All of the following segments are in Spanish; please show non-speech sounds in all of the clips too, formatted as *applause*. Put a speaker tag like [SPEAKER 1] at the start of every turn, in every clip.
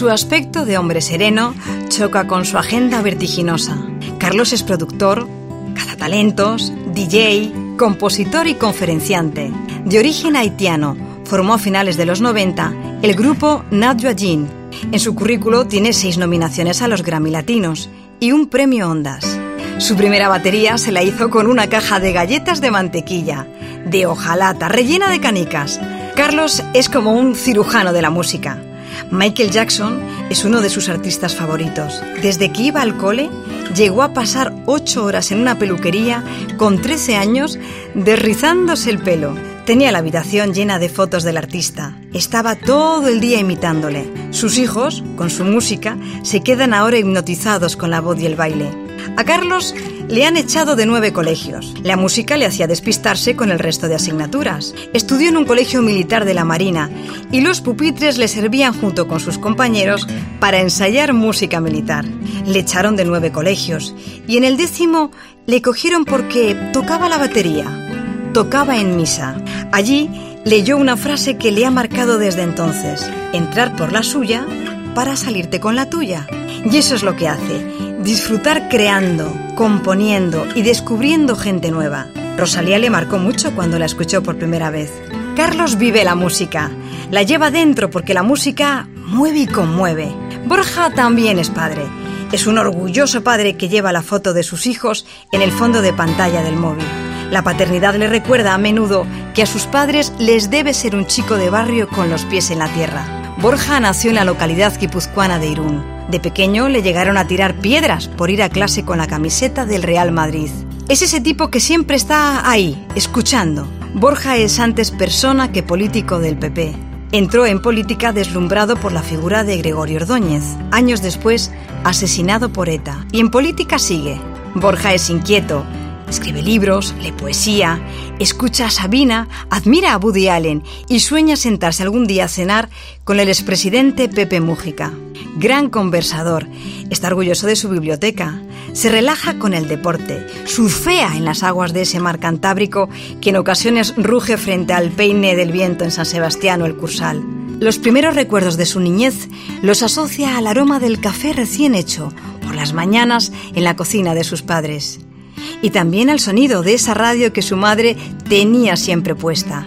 [SPEAKER 1] Su aspecto de hombre sereno choca con su agenda vertiginosa. Carlos es productor, cazatalentos, DJ, compositor y conferenciante. De origen haitiano, formó a finales de los 90 el grupo Nadja Jean. En su currículo tiene seis nominaciones a los Grammy Latinos y un premio Ondas. Su primera batería se la hizo con una caja de galletas de mantequilla, de hojalata, rellena de canicas. Carlos es como un cirujano de la música. Michael Jackson es uno de sus artistas favoritos. Desde que iba al cole, llegó a pasar ocho horas en una peluquería con 13 años derrizándose el pelo. Tenía la habitación llena de fotos del artista. Estaba todo el día imitándole. Sus hijos, con su música, se quedan ahora hipnotizados con la voz y el baile. A Carlos le han echado de nueve colegios. La música le hacía despistarse con el resto de asignaturas. Estudió en un colegio militar de la Marina y los pupitres le servían junto con sus compañeros para ensayar música militar. Le echaron de nueve colegios y en el décimo le cogieron porque tocaba la batería. Tocaba en misa. Allí leyó una frase que le ha marcado desde entonces. Entrar por la suya para salirte con la tuya. Y eso es lo que hace disfrutar creando, componiendo y descubriendo gente nueva. Rosalía le marcó mucho cuando la escuchó por primera vez. Carlos vive la música, la lleva dentro porque la música mueve y conmueve. Borja también es padre. Es un orgulloso padre que lleva la foto de sus hijos en el fondo de pantalla del móvil. La paternidad le recuerda a menudo que a sus padres les debe ser un chico de barrio con los pies en la tierra. Borja nació en la localidad guipuzcoana de Irún. De pequeño le llegaron a tirar piedras por ir a clase con la camiseta del Real Madrid. Es ese tipo que siempre está ahí, escuchando. Borja es antes persona que político del PP. Entró en política deslumbrado por la figura de Gregorio Ordóñez, años después asesinado por ETA. Y en política sigue. Borja es inquieto, Escribe libros, lee poesía, escucha a Sabina, admira a Woody Allen y sueña sentarse algún día a cenar con el expresidente Pepe Mújica. Gran conversador, está orgulloso de su biblioteca, se relaja con el deporte, surfea en las aguas de ese mar Cantábrico que en ocasiones ruge frente al peine del viento en San Sebastián o el Cursal. Los primeros recuerdos de su niñez los asocia al aroma del café recién hecho por las mañanas en la cocina de sus padres y también al sonido de esa radio que su madre tenía siempre puesta.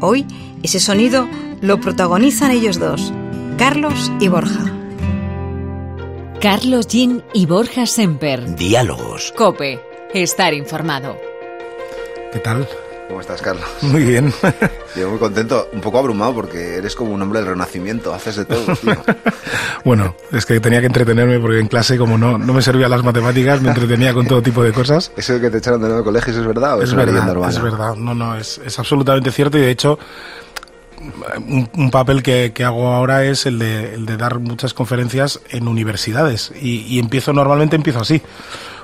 [SPEAKER 1] Hoy ese sonido lo protagonizan ellos dos, Carlos y Borja.
[SPEAKER 2] Carlos Jean y Borja Semper.
[SPEAKER 3] Diálogos.
[SPEAKER 2] Cope. Estar informado.
[SPEAKER 4] ¿Qué tal?
[SPEAKER 5] ¿Cómo estás, Carlos?
[SPEAKER 4] Muy bien.
[SPEAKER 5] Yo muy contento, un poco abrumado porque eres como un hombre del renacimiento, haces de todo, tío. *laughs*
[SPEAKER 4] bueno, es que tenía que entretenerme porque en clase, como no, no me servían las matemáticas, me entretenía con todo tipo de cosas. *laughs*
[SPEAKER 5] ¿Eso de que te echaron de nuevo colegios es verdad o es,
[SPEAKER 4] es verdad? Es verdad, no, no, es, es absolutamente cierto y de hecho un, un, papel que, que, hago ahora es el de, el de, dar muchas conferencias en universidades y, y empiezo normalmente empiezo así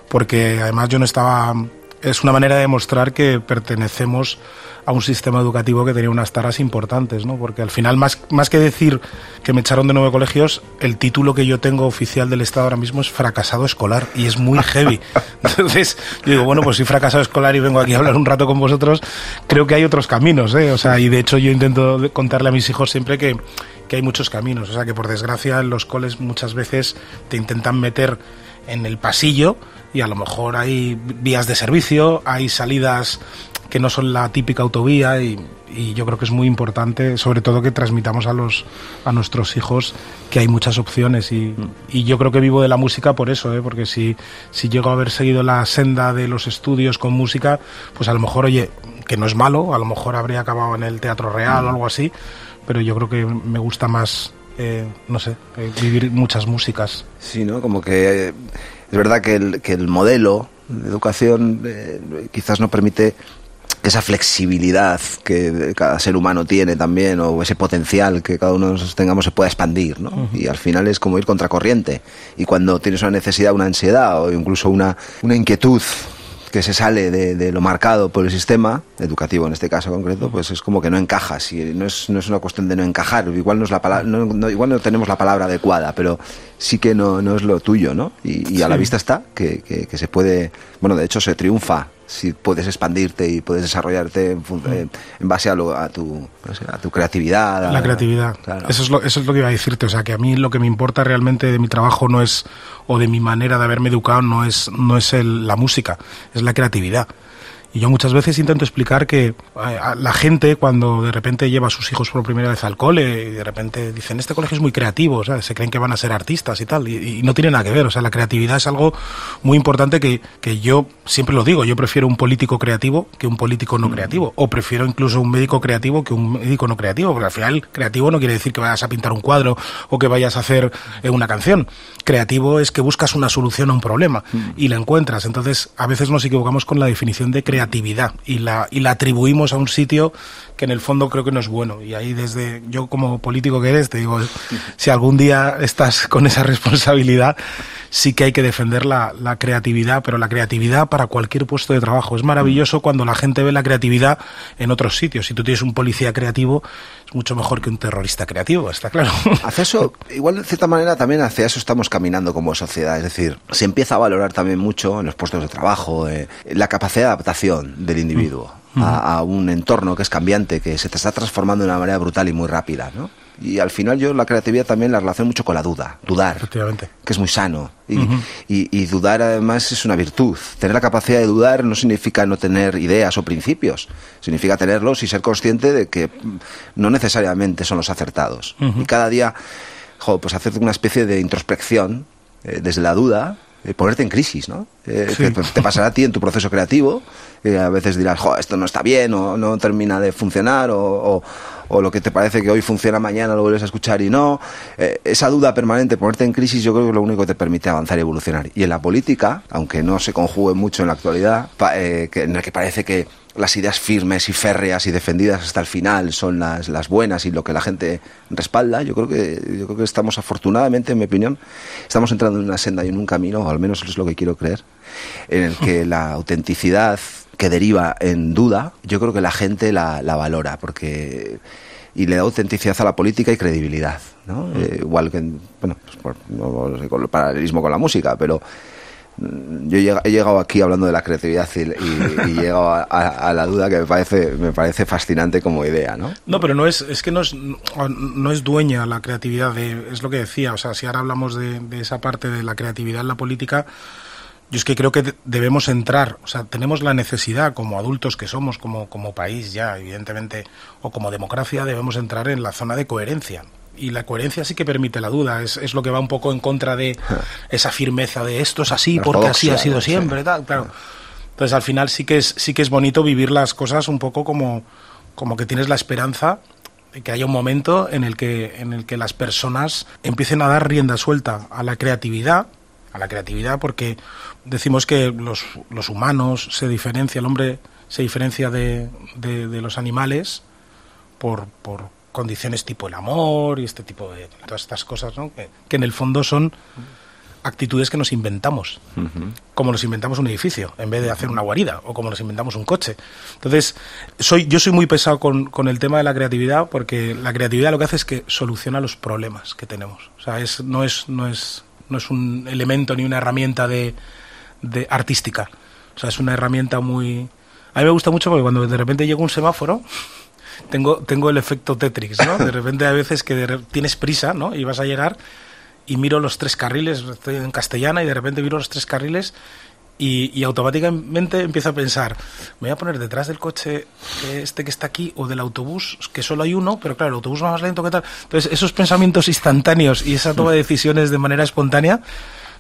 [SPEAKER 4] porque además yo no estaba es una manera de demostrar que pertenecemos a un sistema educativo que tenía unas taras importantes, ¿no? Porque al final, más, más que decir que me echaron de nueve colegios, el título que yo tengo oficial del Estado ahora mismo es fracasado escolar y es muy heavy. *laughs* Entonces, yo digo, bueno, pues si fracasado escolar y vengo aquí a hablar un rato con vosotros, creo que hay otros caminos, ¿eh? O sea, y de hecho yo intento contarle a mis hijos siempre que, que hay muchos caminos. O sea, que por desgracia en los coles muchas veces te intentan meter en el pasillo y a lo mejor hay vías de servicio, hay salidas que no son la típica autovía y, y, yo creo que es muy importante, sobre todo que transmitamos a los a nuestros hijos que hay muchas opciones y, y yo creo que vivo de la música por eso, ¿eh? porque si, si llego a haber seguido la senda de los estudios con música, pues a lo mejor, oye, que no es malo, a lo mejor habría acabado en el Teatro Real o algo así, pero yo creo que me gusta más, eh, no sé, eh, vivir muchas músicas.
[SPEAKER 5] Sí, ¿no? Como que es verdad que el, que el modelo de educación eh, quizás no permite que esa flexibilidad que cada ser humano tiene también, o ese potencial que cada uno de nosotros tengamos, se pueda expandir, ¿no? Uh -huh. Y al final es como ir contracorriente. Y cuando tienes una necesidad, una ansiedad o incluso una, una inquietud que se sale de, de, lo marcado por el sistema, educativo en este caso concreto, pues es como que no encajas. Y no es, no es una cuestión de no encajar. Igual no, es la palabra, no, igual no tenemos la palabra adecuada, pero sí que no, no es lo tuyo, ¿no? Y, a la vista está que, que, se puede. Bueno, de hecho, se triunfa si puedes expandirte y puedes desarrollarte en, en base a, a, tu, a tu creatividad.
[SPEAKER 4] La creatividad. Eso, es lo, eso es lo que iba a decirte. O sea, que a mí lo que me importa realmente de mi trabajo no es, o de mi manera de haberme educado, no es, no es el, la música, es la creatividad. Y yo muchas veces intento explicar que la gente cuando de repente lleva a sus hijos por primera vez al cole y de repente dicen, este colegio es muy creativo, o sea, se creen que van a ser artistas y tal, y, no tiene nada que ver, o sea, la creatividad es algo muy importante que, que, yo siempre lo digo, yo prefiero un político creativo que un político no mm. creativo, o prefiero incluso un médico creativo que un médico no creativo, porque al final creativo no quiere decir que vayas a pintar un cuadro o que vayas a hacer eh, una canción, creativo es que buscas una solución a un problema mm. y la encuentras, entonces a veces nos equivocamos con la definición de creatividad creatividad y la, y la atribuimos a un sitio que en el fondo creo que no es bueno. Y ahí desde yo como político que eres, te digo, *laughs* si algún día estás con esa responsabilidad, sí que hay que defender la, la creatividad, pero la creatividad para cualquier puesto de trabajo. Es maravilloso cuando la gente ve la creatividad en otros sitios. Si tú tienes un policía creativo, mucho mejor que un terrorista creativo, está claro. *laughs*
[SPEAKER 5] Hacia eso, igual de cierta manera también hacia eso estamos caminando como sociedad. Es decir, se empieza a valorar también mucho en los puestos de trabajo eh, la capacidad de adaptación del individuo. A, a, un entorno que es cambiante, que se te está transformando de una manera brutal y muy rápida, ¿no? Y al final yo la creatividad también la relaciono mucho con la duda, dudar, que es muy sano. Y, y, dudar además es una virtud. Tener la capacidad de dudar no significa no tener ideas o principios, significa tenerlos y ser consciente de que no necesariamente son los acertados. Y cada día, pues hacer una especie de introspección eh, desde la duda, eh, ponerte en crisis, ¿no? Eh, te, pasará a ti en tu proceso creativo, a veces dirás, jo, esto no está bien, o no termina de funcionar, o o lo que te parece que hoy funciona mañana lo vuelves a escuchar y no. Eh, esa duda permanente, ponerte en crisis, yo creo que es lo único que te permite avanzar y evolucionar. Y en la política, aunque no se conjugue mucho en la actualidad, en el que parece que las ideas firmes y férreas y defendidas hasta el final son las, las buenas y lo que la gente respalda, yo creo que yo creo que estamos afortunadamente, en mi opinión, estamos entrando en una senda y en un camino, o al menos es lo que quiero creer, en el que *laughs* la autenticidad que deriva en duda, yo creo que la gente la, la valora, porque y le da autenticidad a la política y credibilidad. ¿no? Mm. Eh, igual que, bueno, pues no sé, con el paralelismo con la música, pero yo he llegado aquí hablando de la creatividad y, y, he llegado a, la duda que me parece me parece fascinante como idea, ¿no?
[SPEAKER 4] No, pero no es es que no es no es dueña la creatividad de es lo que decía, o sea, si ahora hablamos de, de esa parte de la creatividad en la política, yo es que creo que debemos entrar, o sea, tenemos la necesidad como adultos que somos, como, como país ya, evidentemente, o como democracia, debemos entrar en la zona de coherencia. Y la coherencia sí que permite la duda, es, es lo que va un poco en contra de esa firmeza de esto es así porque así ha sido siempre, tal, claro. Entonces al final sí que es, sí que es bonito vivir las cosas un poco como, como que tienes la esperanza de que haya un momento en el que, en el que las personas empiecen a dar rienda suelta a la creatividad, a la creatividad porque decimos que los, los humanos se diferencia, el hombre se diferencia de, de, los animales por, por, condiciones tipo el amor y este tipo de todas estas cosas, ¿no? que, que en el fondo son actitudes que nos inventamos, como nos inventamos un edificio en vez de hacer una guarida o como nos inventamos un coche. Entonces, soy, yo soy muy pesado con, con, el tema de la creatividad porque la creatividad lo que hace es que soluciona los problemas que tenemos. O sea, es, no, es, no, es, no es un elemento ni una herramienta de, de artística. O sea, es una herramienta muy... A mí me gusta mucho porque cuando de repente llega un semáforo, tengo, tengo el efecto Tetris, ¿no? De repente hay veces que tienes prisa, ¿no? Y vas a llegar y miro los tres carriles, estoy en castellana y de repente miro los tres carriles y, y, automáticamente empiezo a pensar, me voy a poner detrás del coche este que está aquí o del autobús, que solo hay uno, pero claro, el autobús va más lento que tal. Entonces, esos pensamientos instantáneos y esa toma de decisiones de manera espontánea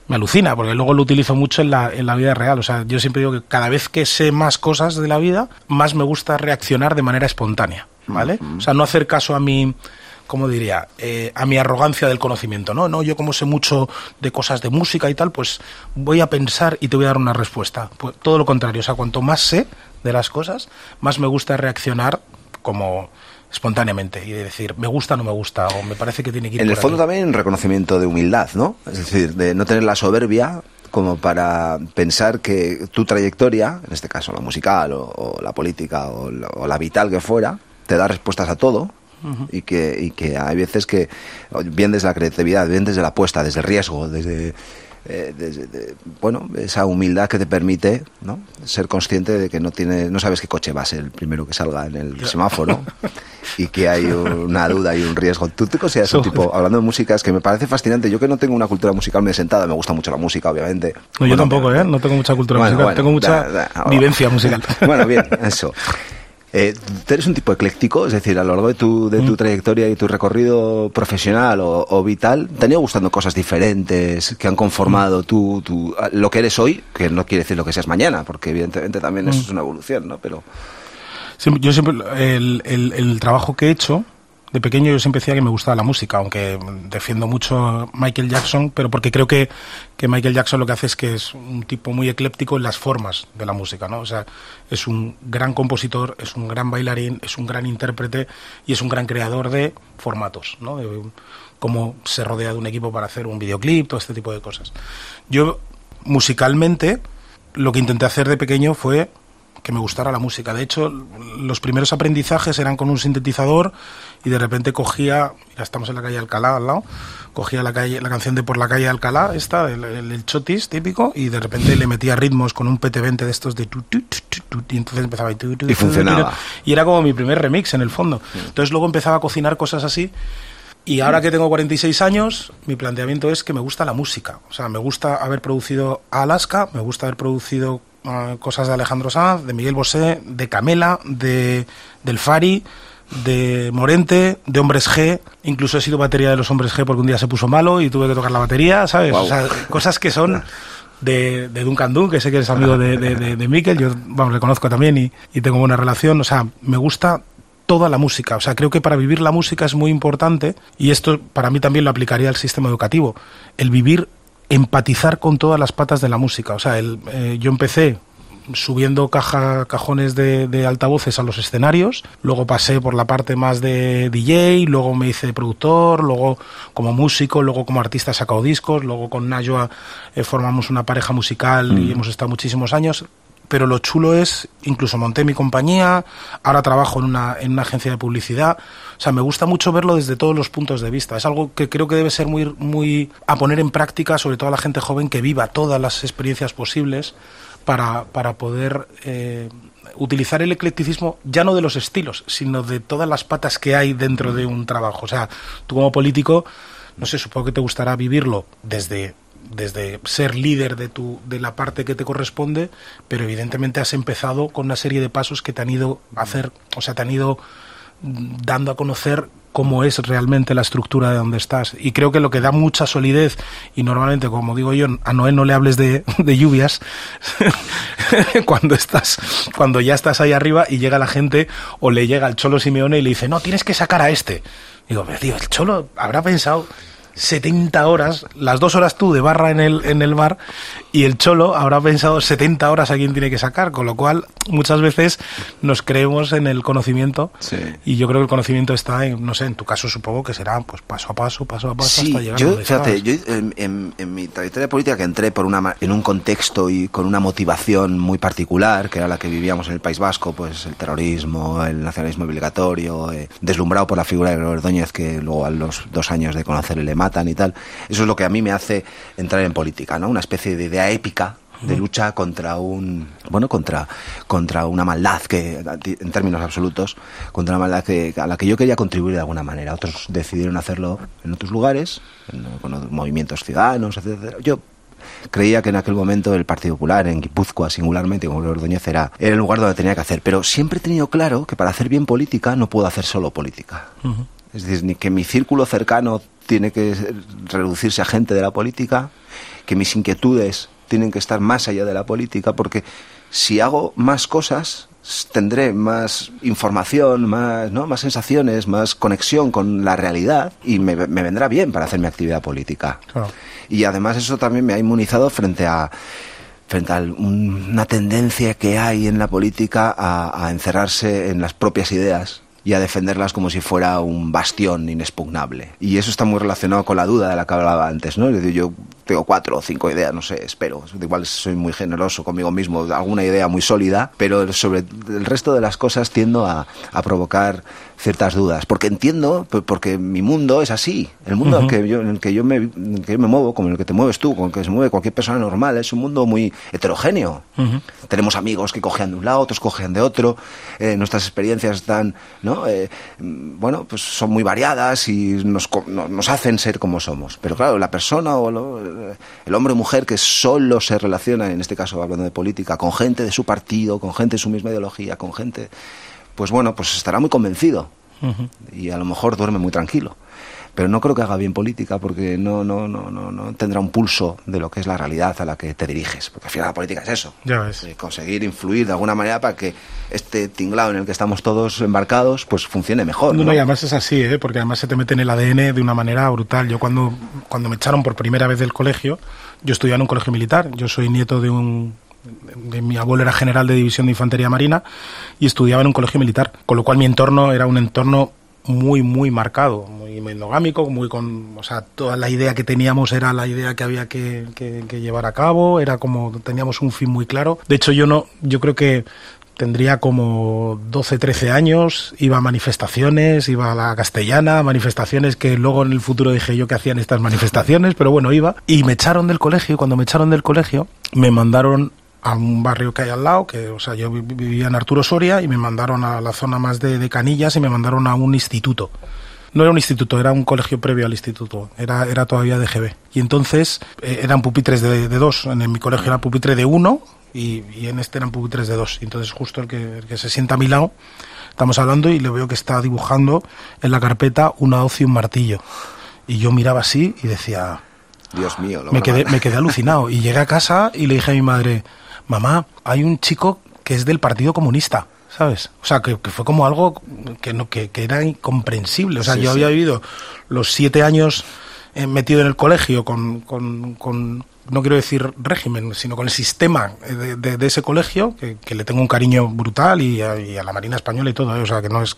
[SPEAKER 4] me alucina, porque luego lo utilizo mucho en la, en la vida real. O sea, yo siempre digo que cada vez que sé más cosas de la vida, más me gusta reaccionar de manera espontánea, ¿vale? O sea, no hacer caso a mi, ¿cómo diría? Eh, a mi arrogancia del conocimiento, ¿no? No, yo como sé mucho de cosas de música y tal, pues voy a pensar y te voy a dar una respuesta. Pues todo lo contrario, o sea, cuanto más sé de las cosas, más me gusta reaccionar como espontáneamente y de decir me gusta o no me gusta o me parece que tiene que ir
[SPEAKER 5] en el fondo también un reconocimiento de humildad no es decir de no tener la soberbia como para pensar que tu trayectoria, en este caso la musical o, la política o la, vital que fuera, te da respuestas a todo. y, que, y que hay veces que, bien desde la creatividad, bien desde la apuesta, desde el riesgo, desde eh, bueno, esa humildad que te permite ¿no? ser consciente de que no tiene, no sabes qué coche va a ser el primero que salga en el semáforo *laughs* y que hay una duda y un riesgo. ¿Tú te consideras un tipo, hablando de música, es que me parece fascinante? Yo que no tengo una cultura musical muy sentada, me gusta mucho la música, obviamente.
[SPEAKER 4] No, yo tampoco, ¿eh? No tengo mucha cultura musical, tengo mucha vivencia *laughs* musical.
[SPEAKER 5] Bueno, bien, eso. Eh, eres un tipo ecléctico? Es decir, a lo largo de tu, de tu mm. trayectoria y tu recorrido profesional o, vital, ¿te han ido gustando cosas diferentes que han conformado tu, tu, lo que eres hoy? Que no quiere decir lo que seas mañana, porque evidentemente también eso mm. es una evolución, ¿no? Pero...
[SPEAKER 4] yo siempre, el, el, el trabajo que he hecho de pequeño yo siempre decía que me gustaba la música, aunque defiendo mucho Michael Jackson, pero porque creo que, que Michael Jackson lo que hace es que es un tipo muy ecléptico en las formas de la música, ¿no? O sea, es un gran compositor, es un gran bailarín, es un gran intérprete y es un gran creador de formatos, ¿no? De cómo se rodea de un equipo para hacer un videoclip, todo este tipo de cosas. Yo, musicalmente, lo que intenté hacer de pequeño fue que me gustara la música. De hecho, los primeros aprendizajes eran con un sintetizador y de repente cogía, ya estamos en la calle Alcalá al lado, cogía la, calle, la canción de Por la calle Alcalá, esta, el, chotis típico, y de repente le metía ritmos con un PT20 de estos de tu, y entonces empezaba y,
[SPEAKER 5] y funcionaba.
[SPEAKER 4] Y era como mi primer remix en el fondo. Entonces luego empezaba a cocinar cosas así. Y ahora que tengo 46 años, mi planteamiento es que me gusta la música. O sea, me gusta haber producido Alaska, me gusta haber producido cosas de Alejandro Sanz, de Miguel Bosé, de Camela, de del Fari, de Morente, de Hombres G, incluso he sido batería de los Hombres G porque un día se puso malo y tuve que tocar la batería, ¿sabes? O sea, cosas que son de, de Duncan Dun, que sé que eres amigo de, de, de, Mikel, yo vamos, le conozco también y, y tengo buena relación, o sea, me gusta toda la música. O sea, creo que para vivir la música es muy importante, y esto para mí también lo aplicaría al sistema educativo, el vivir empatizar con todas las patas de la música. O sea, el, eh, yo empecé subiendo caja, cajones de, altavoces a los escenarios, luego pasé por la parte más de DJ, luego me hice productor, luego como músico, luego como artista he sacado discos, luego con Nayoa eh, formamos una pareja musical y mm. hemos estado muchísimos años pero lo chulo es, incluso monté mi compañía, ahora trabajo en una, en una agencia de publicidad, sea, me gusta mucho verlo desde todos los puntos de vista, es algo que creo que debe ser muy, muy a poner en práctica, sobre todo a la gente joven que viva todas las experiencias posibles para, para poder... Eh, utilizar el eclecticismo ya no de los estilos, sino de todas las patas que hay dentro de un trabajo. O sea, tú como político, no sé, supongo que te gustará vivirlo desde desde ser líder de, tu, de la parte que te corresponde, pero evidentemente has empezado con una serie de pasos que te han ido a hacer, o sea, te han ido dando a conocer cómo es realmente la estructura de donde estás. Y creo que lo que da mucha solidez, y normalmente, como digo yo, a Noé no le hables de, lluvias, *laughs* cuando estás, cuando ya estás ahí arriba y llega la gente, o le llega el Cholo Simeone y le dice, no, tienes que sacar a este. Digo, pero tío, el Cholo habrá pensado 70 horas, las dos horas tú de barra en el, en el bar y el cholo habrá pensado 70 horas a quién tiene que sacar, con lo cual muchas veces nos creemos en el conocimiento y yo creo que el conocimiento está en, no sé, en tu caso supongo que será pues paso a paso, paso a paso hasta llegar
[SPEAKER 5] yo, fíjate, yo en, mi trayectoria política que entré por una, en un contexto y con una motivación muy particular, que era la que vivíamos en el País Vasco, pues el terrorismo, el nacionalismo obligatorio, eh, deslumbrado por la figura de Ordóñez que luego a los dos años de conocer el matan y tal. Eso es lo que a mí me hace entrar en política, ¿no? Una especie de idea épica de lucha contra un bueno contra contra una maldad que en términos absolutos contra una maldad que, a la que yo quería contribuir de alguna manera. Otros decidieron hacerlo en otros lugares con movimientos ciudadanos etcétera yo creía que en aquel momento el Partido Popular en Guipúzcoa singularmente como Ordóñez era, era el lugar donde tenía que hacer. Pero siempre he tenido claro que para hacer bien política no puedo hacer solo política es decir, ni que mi círculo cercano tiene que reducirse a gente de la política, que mis inquietudes tienen que estar más allá de la política, porque si hago más cosas, tendré más información, más, ¿no? más sensaciones, más conexión con la realidad y me, vendrá bien para hacer mi actividad política. Y además eso también me ha inmunizado frente a frente a una tendencia que hay en la política a encerrarse en las propias ideas y a defenderlas como si fuera un bastión inexpugnable. Y eso está muy relacionado con la duda de la que hablaba antes, ¿no? Yo tengo cuatro o cinco ideas, no sé, espero. Igual soy muy generoso conmigo mismo, alguna idea muy sólida, pero sobre el resto de las cosas tiendo a provocar ciertas dudas, porque entiendo, porque mi mundo es así, el mundo en, el que yo, en, el que yo me, en que yo me muevo, como el que te mueves tú, con el que se mueve cualquier persona normal, es un mundo muy heterogéneo. Tenemos amigos que cogen de un lado, otros cogen de otro, eh, nuestras experiencias están, ¿no? Eh, bueno, pues son muy variadas y nos, nos hacen ser como somos. Pero claro, la persona o lo, el hombre o mujer que solo se relaciona, en este caso hablando de política, con gente de su partido, con gente de su misma ideología, con gente pues bueno, pues estará muy convencido y a lo mejor duerme muy tranquilo. Pero no creo que haga bien política porque no, no, no, no, no tendrá un pulso de lo que es la realidad a la que te diriges. Porque al final la política es eso.
[SPEAKER 4] Ya ves.
[SPEAKER 5] conseguir influir de alguna manera para que este tinglado en el que estamos todos embarcados pues funcione mejor.
[SPEAKER 4] No, no, y además es así, ¿eh? porque además se te mete en el ADN de una manera brutal. Yo cuando, cuando me echaron por primera vez del colegio, yo estudiaba en un colegio militar. Yo soy nieto de un mi abuelo era general de división de infantería marina y estudiaba en un colegio militar, con lo cual mi entorno era un entorno muy muy marcado, muy endogámico, muy con, o sea, toda la idea que teníamos era la idea que había que, llevar a cabo, era como teníamos un fin muy claro. De hecho, yo no, yo creo que tendría como 12, 13 años, iba a manifestaciones, iba a la castellana, manifestaciones que luego en el futuro dije yo que hacían estas manifestaciones, pero bueno, iba. Y me echaron del colegio, cuando me echaron del colegio, me mandaron a un barrio que hay al lado, que, o sea, yo vivía en Arturo Soria y me mandaron a la zona más de, de Canillas y me mandaron a un instituto. No era un instituto, era un colegio previo al instituto, era, era todavía de GB. Y entonces eh, eran pupitres de, de, dos, en mi colegio era pupitre de uno y, y, en este eran pupitres de dos. Y entonces justo el que, el que se sienta a mi lado, estamos hablando y le veo que está dibujando en la carpeta una hoz y un martillo. Y yo miraba así y decía...
[SPEAKER 5] Dios mío,
[SPEAKER 4] me quedé, me quedé alucinado. Y llegué a casa y le dije a mi madre, mamá, hay un chico que es del Partido Comunista. ¿Sabes? O sea, que, que fue como algo que, no, que, que, era incomprensible. O sea, sí, yo sí. había vivido los siete años eh, metido en el colegio con, con, con, no quiero decir régimen, sino con el sistema de, de, de ese colegio, que, que, le tengo un cariño brutal y a, y a, la Marina Española y todo, ¿eh? o sea, que no es...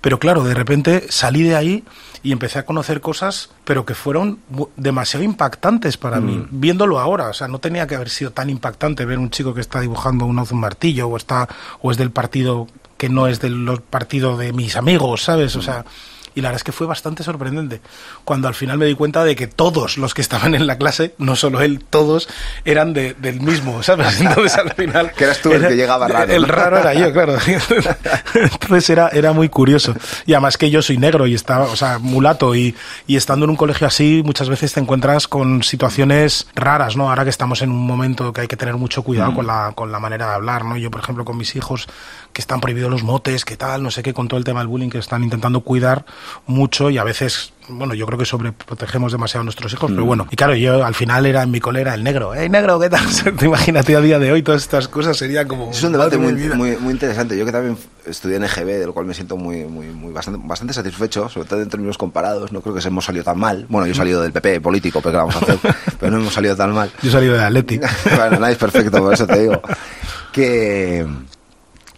[SPEAKER 4] Pero claro, de repente salí de ahí y empecé a conocer cosas, pero que fueron demasiado impactantes para mm. mí, viéndolo ahora. O sea, no tenía que haber sido tan impactante ver un chico que está dibujando un hoz un martillo o está o es del partido que no es del partido de mis amigos, ¿sabes? O sea, y la verdad es que fue bastante sorprendente cuando al final me di cuenta de que todos los que estaban en la clase, no solo él, todos eran de, del mismo, ¿sabes? *laughs* Entonces al final...
[SPEAKER 5] que eras tú el que llegaba raro.
[SPEAKER 4] El raro era yo, claro. *laughs* Entonces era, era muy curioso. Y además que yo soy negro y estaba, o sea, mulato y, y estando en un colegio así muchas veces te encuentras con situaciones raras, ¿no? Ahora que estamos en un momento que hay que tener mucho cuidado mm. con, la, con la manera de hablar, ¿no? Yo, por ejemplo, con mis hijos que están prohibidos los motes, que tal, no sé qué, con todo el tema del bullying que están intentando cuidar mucho y a veces bueno, yo creo que sobreprotegemos demasiado a nuestros hijos, mm. pero bueno, y claro, yo al final era en mi colera el negro, ¡eh, negro, qué tal! *laughs* Te imagínate a día de hoy todas estas cosas serían como...
[SPEAKER 5] Es un debate muy, muy, muy, interesante, yo que también estudié en EGB, de lo cual me siento muy, muy, muy bastante, bastante satisfecho, sobre todo en términos comparados, no creo que hemos salido tan mal, bueno, yo he salido del PP político, pero ¿qué vamos a hacer? *laughs* pero no hemos salido tan mal.
[SPEAKER 4] Yo he salido de Atleti. *laughs*
[SPEAKER 5] bueno, nadie es perfecto, por eso te digo. Que...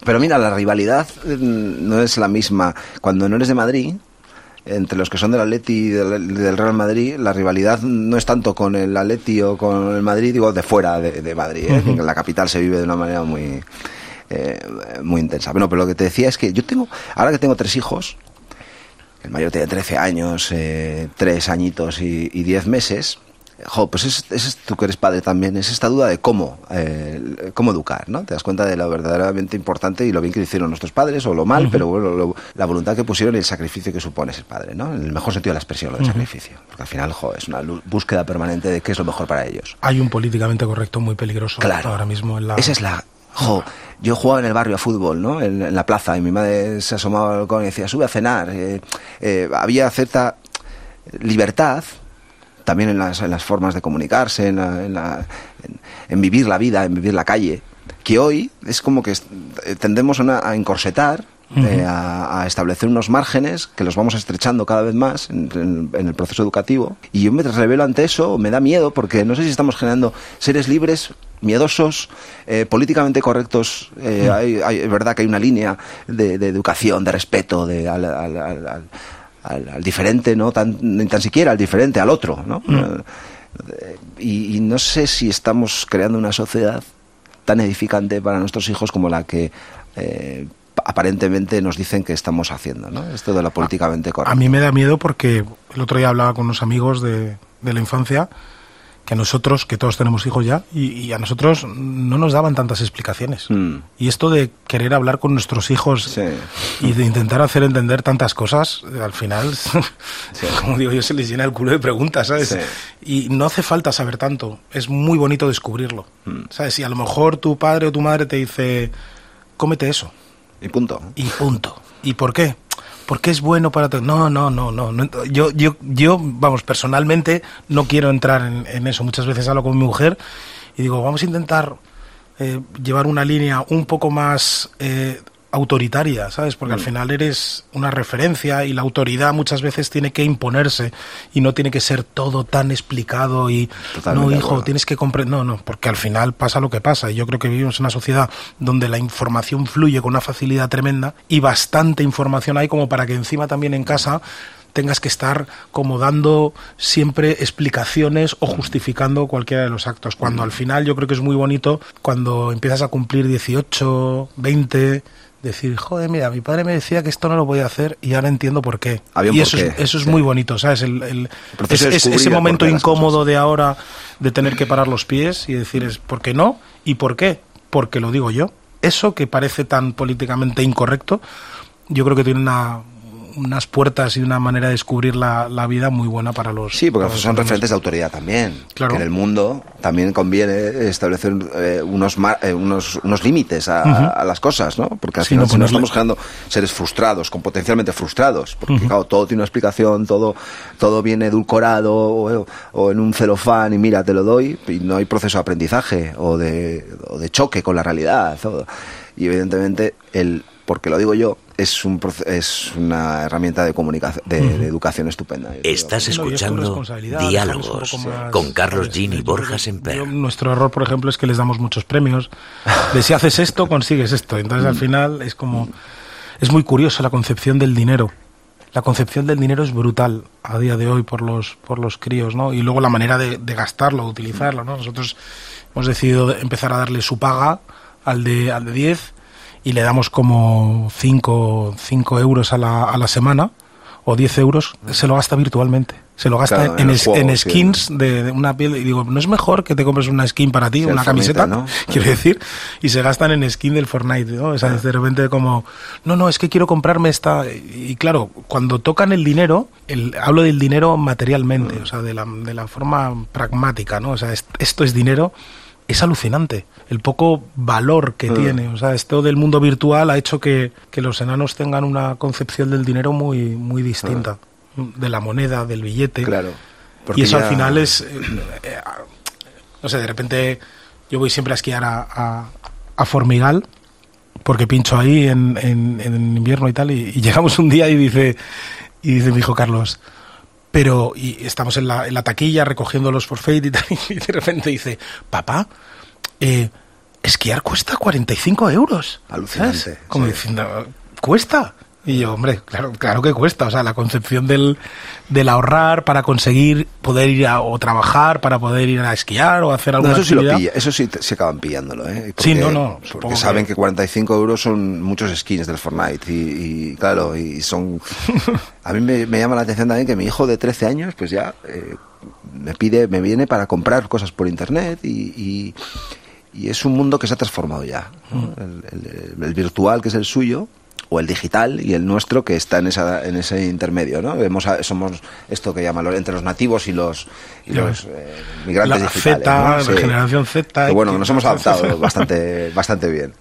[SPEAKER 5] Pero mira, la rivalidad no es la misma cuando no eres de Madrid, entre los que son del Atleti y del, del, Real Madrid, la rivalidad no es tanto con el Atleti o con el Madrid, digo, de fuera de, de Madrid. ¿eh? Uh -huh. En la capital se vive de una manera muy, eh, muy intensa. Bueno, pero lo que te decía es que yo tengo, ahora que tengo tres hijos, el mayor tiene 13 años, eh, 3 añitos y, y 10 meses, Jo, pues es, es, tú que eres padre también, es esta duda de cómo, eh, cómo educar, ¿no? Te das cuenta de lo verdaderamente importante y lo bien que hicieron nuestros padres, o lo mal, uh -huh. pero bueno, lo, la voluntad que pusieron y el sacrificio que supone ser padre, ¿no? En el mejor sentido de la expresión, lo del uh -huh. sacrificio. Porque al final, jo, es una búsqueda permanente de qué es lo mejor para ellos.
[SPEAKER 4] Hay un políticamente correcto muy peligroso
[SPEAKER 5] claro.
[SPEAKER 4] ahora mismo en la...
[SPEAKER 5] Esa es la... Jo, yo jugaba en el barrio a fútbol, ¿no? En, en la plaza, y mi madre se asomaba al balcón y decía, sube a cenar. Eh, eh, había cierta libertad, también en las, en las formas de comunicarse, en, la, en, la, en, vivir la vida, en vivir la calle, que hoy es como que tendemos a, una, a encorsetar, uh -huh. eh, a, a, establecer unos márgenes que los vamos estrechando cada vez más en, en, el proceso educativo. Y yo me revelo ante eso, me da miedo, porque no sé si estamos generando seres libres miedosos, eh, políticamente correctos. Eh, hay, hay- es verdad que hay una línea de, de educación, de respeto de, al, al- al- al- al- diferente, no tan, ni tan siquiera al diferente, al otro. ¿no?
[SPEAKER 4] Mm.
[SPEAKER 5] Eh, y, y no sé si estamos creando una sociedad tan edificante para nuestros hijos como la que eh, aparentemente nos dicen que estamos haciendo, ¿no? Esto de lo políticamente correcto.
[SPEAKER 4] A mí me da miedo porque el otro día hablaba con unos amigos de, de la infancia que a nosotros, que todos tenemos hijos ya, y, y a nosotros no nos daban tantas explicaciones.
[SPEAKER 5] Mm.
[SPEAKER 4] Y esto de querer hablar con nuestros hijos
[SPEAKER 5] Sí.
[SPEAKER 4] y de intentar hacer entender tantas cosas, eh, al final, *laughs* como digo yo, se les llena el culo de preguntas, ¿sabes?
[SPEAKER 5] Sí.
[SPEAKER 4] Y no hace falta saber tanto, es muy bonito descubrirlo,
[SPEAKER 5] Mm.
[SPEAKER 4] ¿sabes? Y a lo mejor tu padre o tu madre te dice, cómete eso,
[SPEAKER 5] Y punto.
[SPEAKER 4] y punto. ¿Y por qué? Porque es bueno para... to- No, no, no, no. Yo, yo, yo, vamos, personalmente no quiero entrar en, en eso. Muchas veces hablo con mi mujer y digo, vamos a intentar eh, llevar una línea un poco más eh, autoritaria, ¿sabes? Porque al final eres una referencia y la autoridad muchas veces tiene que imponerse y no tiene que ser todo tan explicado y
[SPEAKER 5] Totalmente
[SPEAKER 4] no, hijo, tienes que comprender. No, no, porque al final pasa lo que pasa. Y yo creo que vivimos en una sociedad donde la información fluye con una facilidad tremenda y bastante información hay como para que encima también en casa tengas que estar como dando siempre explicaciones o justificando cualquiera de los actos. Cuando al final yo creo que es muy bonito cuando empiezas a cumplir 18, 20, decir, joder, mira, mi padre me decía que esto no lo podía hacer y ahora entiendo por qué.
[SPEAKER 5] Había
[SPEAKER 4] y eso es, eso es
[SPEAKER 5] sí.
[SPEAKER 4] muy bonito, ¿sabes? El, es- es- ese momento incómodo de ahora de tener que parar los pies y decir es ¿por qué no? ¿Y por qué? Porque lo digo yo. Eso que parece tan políticamente incorrecto, yo creo que tiene una, unas puertas y una manera de descubrir la, la vida muy buena para los
[SPEAKER 5] Sí, porque
[SPEAKER 4] los
[SPEAKER 5] son referentes de autoridad también.
[SPEAKER 4] Claro.
[SPEAKER 5] Que en el mundo también conviene establecer eh, unos, mar- eh, unos, unos límites a, a las cosas, ¿no? Porque al
[SPEAKER 4] Sí,
[SPEAKER 5] final
[SPEAKER 4] no
[SPEAKER 5] si no estamos creando seres frustrados, con potencialmente frustrados, porque claro, todo tiene una explicación, todo, todo viene edulcorado o, o en un celofán y mira, te lo doy, y no hay proceso de aprendizaje o de, o de choque con la realidad. o- y evidentemente el porque lo digo yo, es, un, es una herramienta de comunicación, de, de educación estupenda.
[SPEAKER 3] Estás escuchando Diálogos con Carlos
[SPEAKER 4] ¿sabes?
[SPEAKER 3] Gin y Borja Semper.
[SPEAKER 4] yo- nuestro error, por ejemplo, es que les damos muchos premios. De si haces esto, consigues esto. Entonces,
[SPEAKER 3] Mm.
[SPEAKER 4] al final, es como. Es muy curioso la concepción del dinero. La concepción del dinero es brutal a día de hoy por los, por los críos, ¿no? Y luego la manera de, de gastarlo, de utilizarlo, ¿no? Nosotros hemos decidido empezar a darle su paga al de, al de 10 y le damos como 5, euros a la, a la semana o 10 euros, se lo gasta virtualmente. Se lo gasta
[SPEAKER 5] Claro, en
[SPEAKER 4] en,
[SPEAKER 5] juego,
[SPEAKER 4] en
[SPEAKER 5] sí.
[SPEAKER 4] skins de, de una piel. Y digo, ¿no es mejor que te compres una skin para ti, una
[SPEAKER 5] Fortnite,
[SPEAKER 4] camiseta?
[SPEAKER 5] ¿no? *laughs*
[SPEAKER 4] Quiero decir, y se gastan en skin del Fortnite, ¿no? O sea, de repente como, no, no, es que quiero comprarme esta. Y claro, cuando tocan el dinero, el, hablo del dinero materialmente, o sea, de la, de la forma pragmática, ¿no? O sea, es- esto es dinero, es alucinante. El poco valor que
[SPEAKER 5] Mm.
[SPEAKER 4] tiene. O sea, esto del mundo virtual ha hecho que, que los enanos tengan una concepción del dinero muy, muy distinta. De la moneda, del billete.
[SPEAKER 5] Claro.
[SPEAKER 4] Y eso
[SPEAKER 5] ya-
[SPEAKER 4] al final es. eh, eh, no sé, de repente yo voy siempre a esquiar a, a, a Formigal, porque pincho ahí en, en, en invierno y tal, y, y llegamos un día y dice, y dice mi hijo Carlos, pero, y estamos en la, en la taquilla recogiendo los forfait y tal, *laughs* y de repente dice, papá, eh, esquiar cuesta 45 euros.
[SPEAKER 5] Alucinante,
[SPEAKER 4] ¿sabes? Como
[SPEAKER 5] sí.
[SPEAKER 4] diciendo, ¿cuesta? Y yo, hombre, claro, claro que cuesta. O sea, la concepción del, del ahorrar para conseguir poder ir a, o trabajar, para poder ir a esquiar o hacer
[SPEAKER 5] No,
[SPEAKER 4] alguna
[SPEAKER 5] eso sí lo pilla, eso sí se acaban pillándolo, ¿eh?
[SPEAKER 4] Sí, no, no,
[SPEAKER 5] Porque
[SPEAKER 4] que-
[SPEAKER 5] saben que 45 euros son muchos skins del Fortnite y, y, claro, y son... *laughs* A mí me, me llama la atención también que mi hijo de 13 años, pues ya eh, me pide, me viene para comprar cosas por internet y... y- y es un mundo que se ha transformado ya. ¿no?
[SPEAKER 4] Mm.
[SPEAKER 5] El, el- el virtual, que es el suyo, o el digital, y el nuestro, que está en, esa, en ese intermedio. ¿no? Vemos a- somos esto que llaman los- entre los nativos y los, y los eh, migrantes
[SPEAKER 4] La
[SPEAKER 5] digitales.
[SPEAKER 4] Z,
[SPEAKER 5] ¿no?
[SPEAKER 4] la generación Z,
[SPEAKER 5] Que bueno, nos hemos adaptado *laughs* bastante, bastante bien.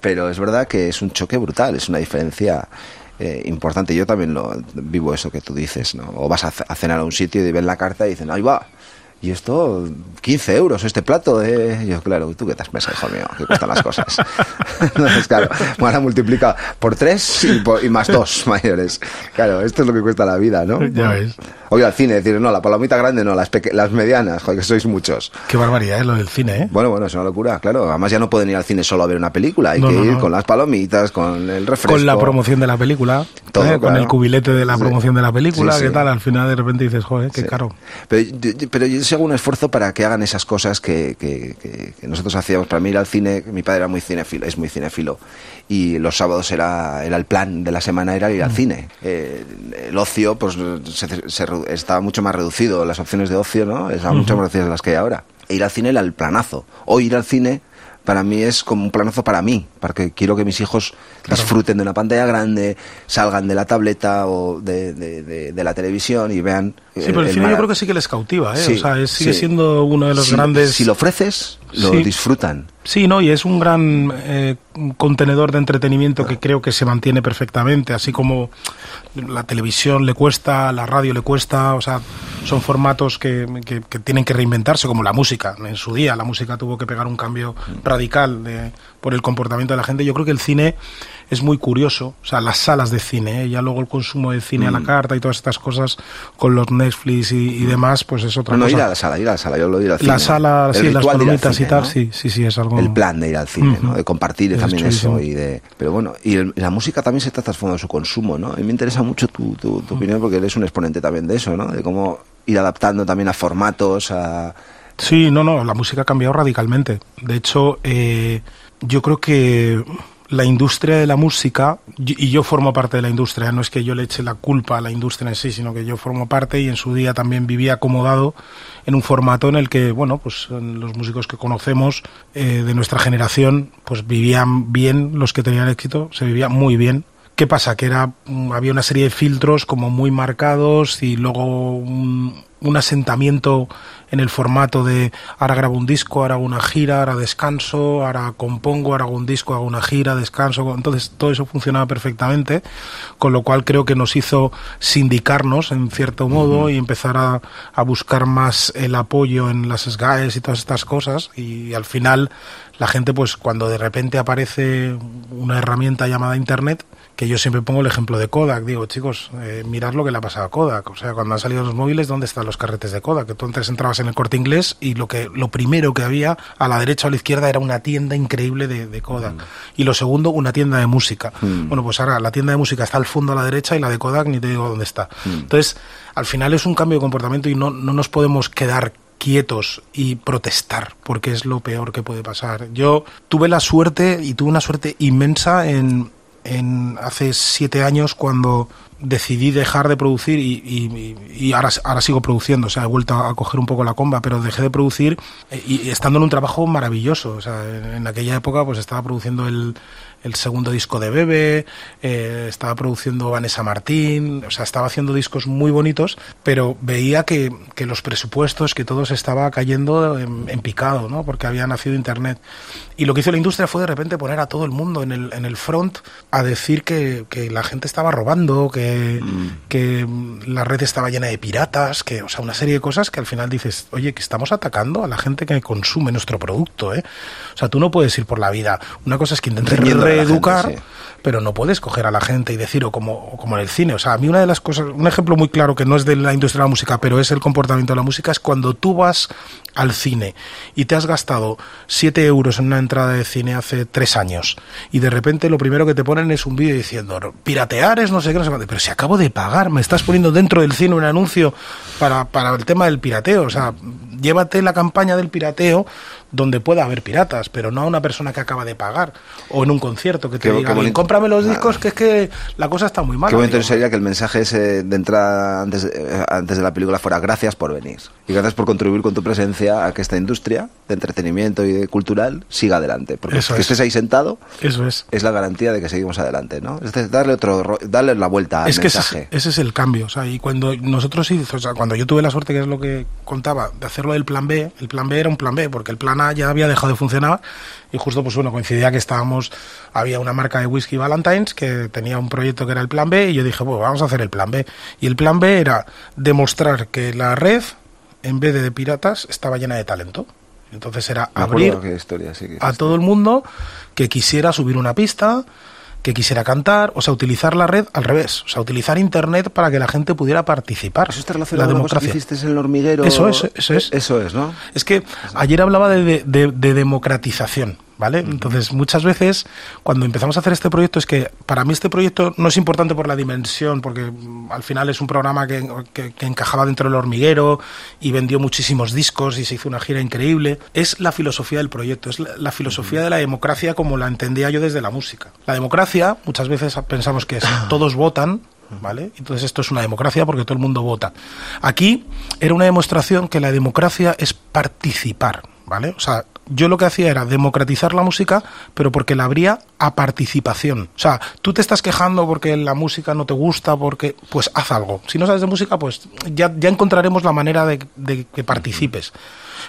[SPEAKER 5] Pero es verdad que es un choque brutal, es una diferencia eh, importante. Yo también lo vivo eso que tú dices, ¿no? O vas a, a cenar a un sitio y ven la carta y dicen, ahí va. Y esto, 15 euros este plato. Eh. Yo, claro, ¿tú qué te has pensado, hijo mío? Que cuestan las cosas. *laughs* Entonces, claro, ahora multiplica por tres y, más dos *laughs* mayores. Claro, esto es lo que cuesta la vida, ¿no?
[SPEAKER 4] Ya ves.
[SPEAKER 5] Oye, al cine, decir, no, la palomita grande no, las, las medianas, joder, que sois muchos.
[SPEAKER 4] Qué barbaridad es lo del cine, ¿eh?
[SPEAKER 5] Bueno, bueno, es una locura, claro. Además ya no pueden ir al cine solo a ver una película, hay que ir con las palomitas, con el refresco.
[SPEAKER 4] Con la promoción de la película, Todo, ¿eh? con el cubilete de la promoción de la película, ¿qué tal? Al final de repente dices, joder, qué caro.
[SPEAKER 5] Pero, pero yo hago un esfuerzo para que hagan esas cosas que, que, que, nosotros hacíamos. Para mí ir al cine, mi padre era muy cinéfilo, es muy cinéfilo, y los sábados era, era el plan de la semana, era ir al mm. cine. Eh, el ocio, pues se, estaba mucho más reducido, las opciones de ocio, ¿no? Estaban mucho más reducidas de las que hay ahora. E ir al cine era el planazo. O ir al cine para mí es como un planazo para mí, porque quiero que mis hijos disfruten de una pantalla grande, salgan de la tableta o de, de, la televisión y vean.
[SPEAKER 4] Sí, pero el, cine yo creo que sí que les cautiva, ¿eh? o sea, sigue siendo uno de los grandes.
[SPEAKER 5] Si lo ofreces, lo disfrutan.
[SPEAKER 4] Sí, no, y es un gran eh, contenedor de entretenimiento que creo que se mantiene perfectamente, así como la televisión le cuesta, la radio le cuesta, o sea, son formatos que, que, tienen que reinventarse, como la música. En su día la música tuvo que pegar un cambio radical de, por el comportamiento de la gente. Yo creo que el cine es muy curioso, o sea, las salas de cine, ¿eh? ya luego el consumo de cine a la mm. carta y todas estas cosas con los Netflix y, demás, pues es otra
[SPEAKER 5] no,
[SPEAKER 4] cosa.
[SPEAKER 5] No, ir a la sala, ir a la sala, yo lo digo al cine.
[SPEAKER 4] La sala, sí, las palomitas y tal, sí, sí, sí, es algo...
[SPEAKER 5] El plan de ir al cine, ¿no? De compartir también eso y de... Pero bueno, y la música también se está transformando en su consumo, ¿no? Y me interesa mucho tu, tu, tu opinión porque eres un exponente también de eso, ¿no? De cómo ir adaptando también a formatos, a...
[SPEAKER 4] Sí, no, no, la música ha cambiado radicalmente. De hecho, eh, yo creo que la industria de la música, y yo formo parte de la industria, no es que yo le eche la culpa a la industria en sí, sino que yo formo parte y en su día también vivía acomodado en un formato en el que, bueno, pues los músicos que conocemos eh, de nuestra generación, pues vivían bien, los que tenían éxito, se vivía muy bien. ¿Qué pasa? Que era, mm, había una serie de filtros como muy marcados y luego un, un asentamiento en el formato de ahora grabo un disco, ahora hago una gira, ahora descanso, ahora compongo, ahora hago un disco, hago una gira, descanso. Entonces todo eso funcionaba perfectamente, con lo cual creo que nos hizo sindicarnos en cierto modo y empezar a, a, buscar más el apoyo en las SGAEs y todas estas cosas. Y al final la gente, pues cuando de repente aparece una herramienta llamada Internet, que yo siempre pongo el ejemplo de Kodak. Digo, chicos, eh, mirad lo que le ha pasado a Kodak. O sea, cuando han salido los móviles, ¿dónde están los carretes de Kodak? Que tú antes entrabas en el corte inglés y lo que lo primero que había a la derecha o a la izquierda era una tienda increíble de, Kodak. Mm. Y lo segundo, una tienda de música. Mm. Bueno, pues ahora la tienda de música está al fondo a la derecha y la de Kodak ni te digo dónde está. Mm. Entonces, al final es un cambio de comportamiento y no, no nos podemos quedar quietos y protestar, porque es lo peor que puede pasar. Yo tuve la suerte y tuve una suerte inmensa en, en hace siete años cuando decidí dejar de producir y, y, ahora, ahora sigo produciendo, o sea, he vuelto a coger un poco la comba, pero dejé de producir eh, y, estando en un trabajo maravilloso, o sea, en aquella época pues estaba produciendo el, el segundo disco de Bebe, eh, estaba produciendo Vanessa Martín, o sea, estaba haciendo discos muy bonitos, pero veía que, que los presupuestos, que todo se estaba cayendo en, picado, ¿no? Porque había nacido Internet. Y lo que hizo la industria fue de repente poner a todo el mundo en el, en el front a decir que, que la gente estaba robando, que, mm. que la red estaba llena de piratas, que, o sea, una serie de cosas que al final dices, oye, que estamos atacando a la gente que consume nuestro producto, ¿eh? O sea, tú no puedes ir por la vida. Una cosa es que intentes educar, pero no puedes coger a la gente y decir, o como, como en el cine. O sea, a mí una de las cosas, un ejemplo muy claro que no es de la industria de la música, pero es el comportamiento de la música, es cuando tú vas al cine y te has gastado 7 euros en una entrada de cine hace 3 años y de repente lo primero que te ponen es un vídeo diciendo, piratear es no sé qué, no sé pero si acabo de pagar, me estás poniendo dentro del cine un anuncio para, para el tema del pirateo. O sea, llévate la campaña del pirateo donde pueda haber piratas, pero no a una persona que acaba de pagar o en un concierto que te diga, cómprame los discos, que es que la cosa está muy mal.
[SPEAKER 5] Qué bonito sería que el mensaje ese de entrada antes, eh, antes de la película fuera gracias por venir y gracias por contribuir con tu presencia a que esta industria de entretenimiento y de cultural siga adelante. Porque que estés ahí sentado
[SPEAKER 4] Eso es.
[SPEAKER 5] es la garantía de que seguimos adelante, ¿no? Es darle otro darle la vuelta al
[SPEAKER 4] es
[SPEAKER 5] mensaje.
[SPEAKER 4] Que ese, es el cambio, o sea, y cuando nosotros o sea, cuando yo tuve la suerte que es lo que contaba de hacerlo del plan B, el plan B era un plan B porque el plan A ya había dejado de funcionar y justo pues bueno, coincidía que estábamos había una marca de whisky Valentine's que tenía un proyecto que era el plan B y yo dije, bueno, vamos a hacer el plan B. Y el plan B era demostrar que la red en vez de de piratas, estaba llena de talento. Entonces era
[SPEAKER 5] Me
[SPEAKER 4] abrir
[SPEAKER 5] historia, sí,
[SPEAKER 4] a todo el mundo que quisiera subir una pista, que quisiera cantar, o sea, utilizar la red al revés, o sea, utilizar Internet para que la gente pudiera participar.
[SPEAKER 5] ¿Eso está
[SPEAKER 4] la
[SPEAKER 5] relacionado con que
[SPEAKER 4] democracia.
[SPEAKER 5] hiciste en el hormiguero?
[SPEAKER 4] Eso es, eso es.
[SPEAKER 5] Eso es, ¿no?
[SPEAKER 4] Es que ayer hablaba de- de democratización, ¿vale? Entonces, muchas veces, cuando empezamos a hacer este proyecto, es que para mí este proyecto no es importante por la dimensión, porque mm, al final es un programa que, que- que encajaba dentro del hormiguero y vendió muchísimos discos y se hizo una gira increíble. Es la filosofía del proyecto, es la, la filosofía de la democracia como la entendía yo desde la música. La democracia, muchas veces pensamos que es todos votan, ¿Vale? Entonces esto es una democracia porque todo el mundo vota. Aquí era una demostración que la democracia es participar, ¿vale? O sea, yo lo que hacía era democratizar la música, pero porque la abría a participación. O sea, tú te estás quejando porque la música no te gusta, porque pues haz algo. Si no sabes de música, pues ya, ya encontraremos la manera de, que participes.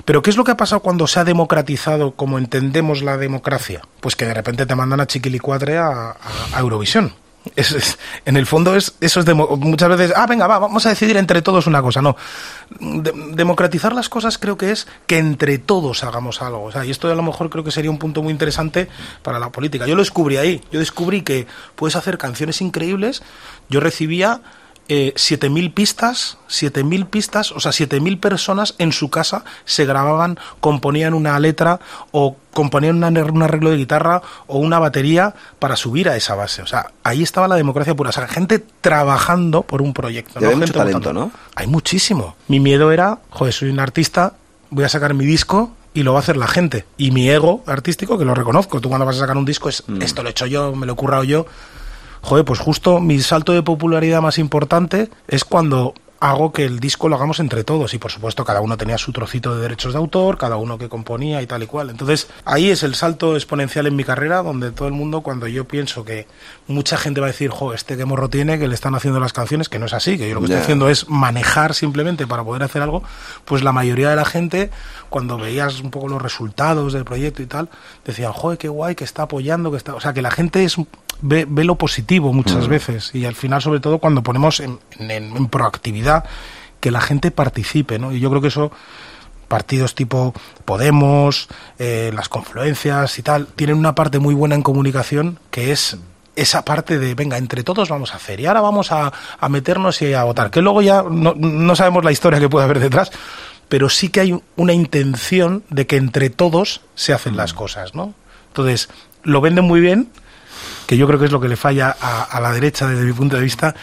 [SPEAKER 4] Pero ¿qué es lo que ha pasado cuando se ha democratizado como entendemos la democracia? Pues que de repente te mandan a Chiquilicuatre a Eurovisión. Es- en el fondo es eso es muchas veces ah venga va vamos a decidir entre todos una cosa no. De- democratizar las cosas creo que es que entre todos hagamos algo. O sea, y esto a lo mejor creo que sería un punto muy interesante para la política. Yo lo descubrí ahí. Yo descubrí que puedes hacer canciones increíbles. Yo recibía eh, 7.000 pistas, 7.000 pistas, o sea, 7.000 personas en su casa se grababan, componían una letra o componían una- un arreglo de guitarra o una batería para subir a esa base. O sea, ahí estaba la democracia pura. O sea, gente trabajando por un proyecto.
[SPEAKER 5] Y había
[SPEAKER 4] Gente
[SPEAKER 5] mucho talento. ¿no?
[SPEAKER 4] Hay muchísimo. Mi miedo era, joder, soy un artista, voy a sacar mi disco y lo va a hacer la gente. Y mi ego artístico, que lo reconozco, tú cuando vas a sacar un disco es,
[SPEAKER 5] Mm.
[SPEAKER 4] esto lo he hecho yo, me lo he currado yo. Joder, pues justo mi salto de popularidad más importante es cuando hago que el disco lo hagamos entre todos y por supuesto cada uno tenía su trocito de derechos de autor, cada uno que componía y tal y cual. Entonces ahí es el salto exponencial en mi carrera donde todo el mundo cuando yo pienso que mucha gente va a decir, jo, este que morro tiene, que le están haciendo las canciones, que no es así, que yo lo que
[SPEAKER 5] Ya.
[SPEAKER 4] estoy haciendo es manejar simplemente para poder hacer algo, pues la mayoría de la gente cuando veías un poco los resultados del proyecto y tal, decían, joder, qué guay, que está apoyando, que está... O sea, que la gente es ve, ve lo positivo muchas veces y al final, sobre todo, cuando ponemos en, en- en proactividad que la gente participe, ¿no? Y yo creo que eso partidos tipo Podemos, eh, las confluencias y tal, tienen una parte muy buena en comunicación que es esa parte de, venga, entre todos vamos a hacer y ahora vamos a, a meternos y a votar, que luego ya no, no sabemos la historia que puede haber detrás, pero sí que hay una intención de que entre todos se hacen las cosas, ¿no? Entonces, lo venden muy bien, que yo creo que es lo que le falla a, a la derecha desde mi punto de vista,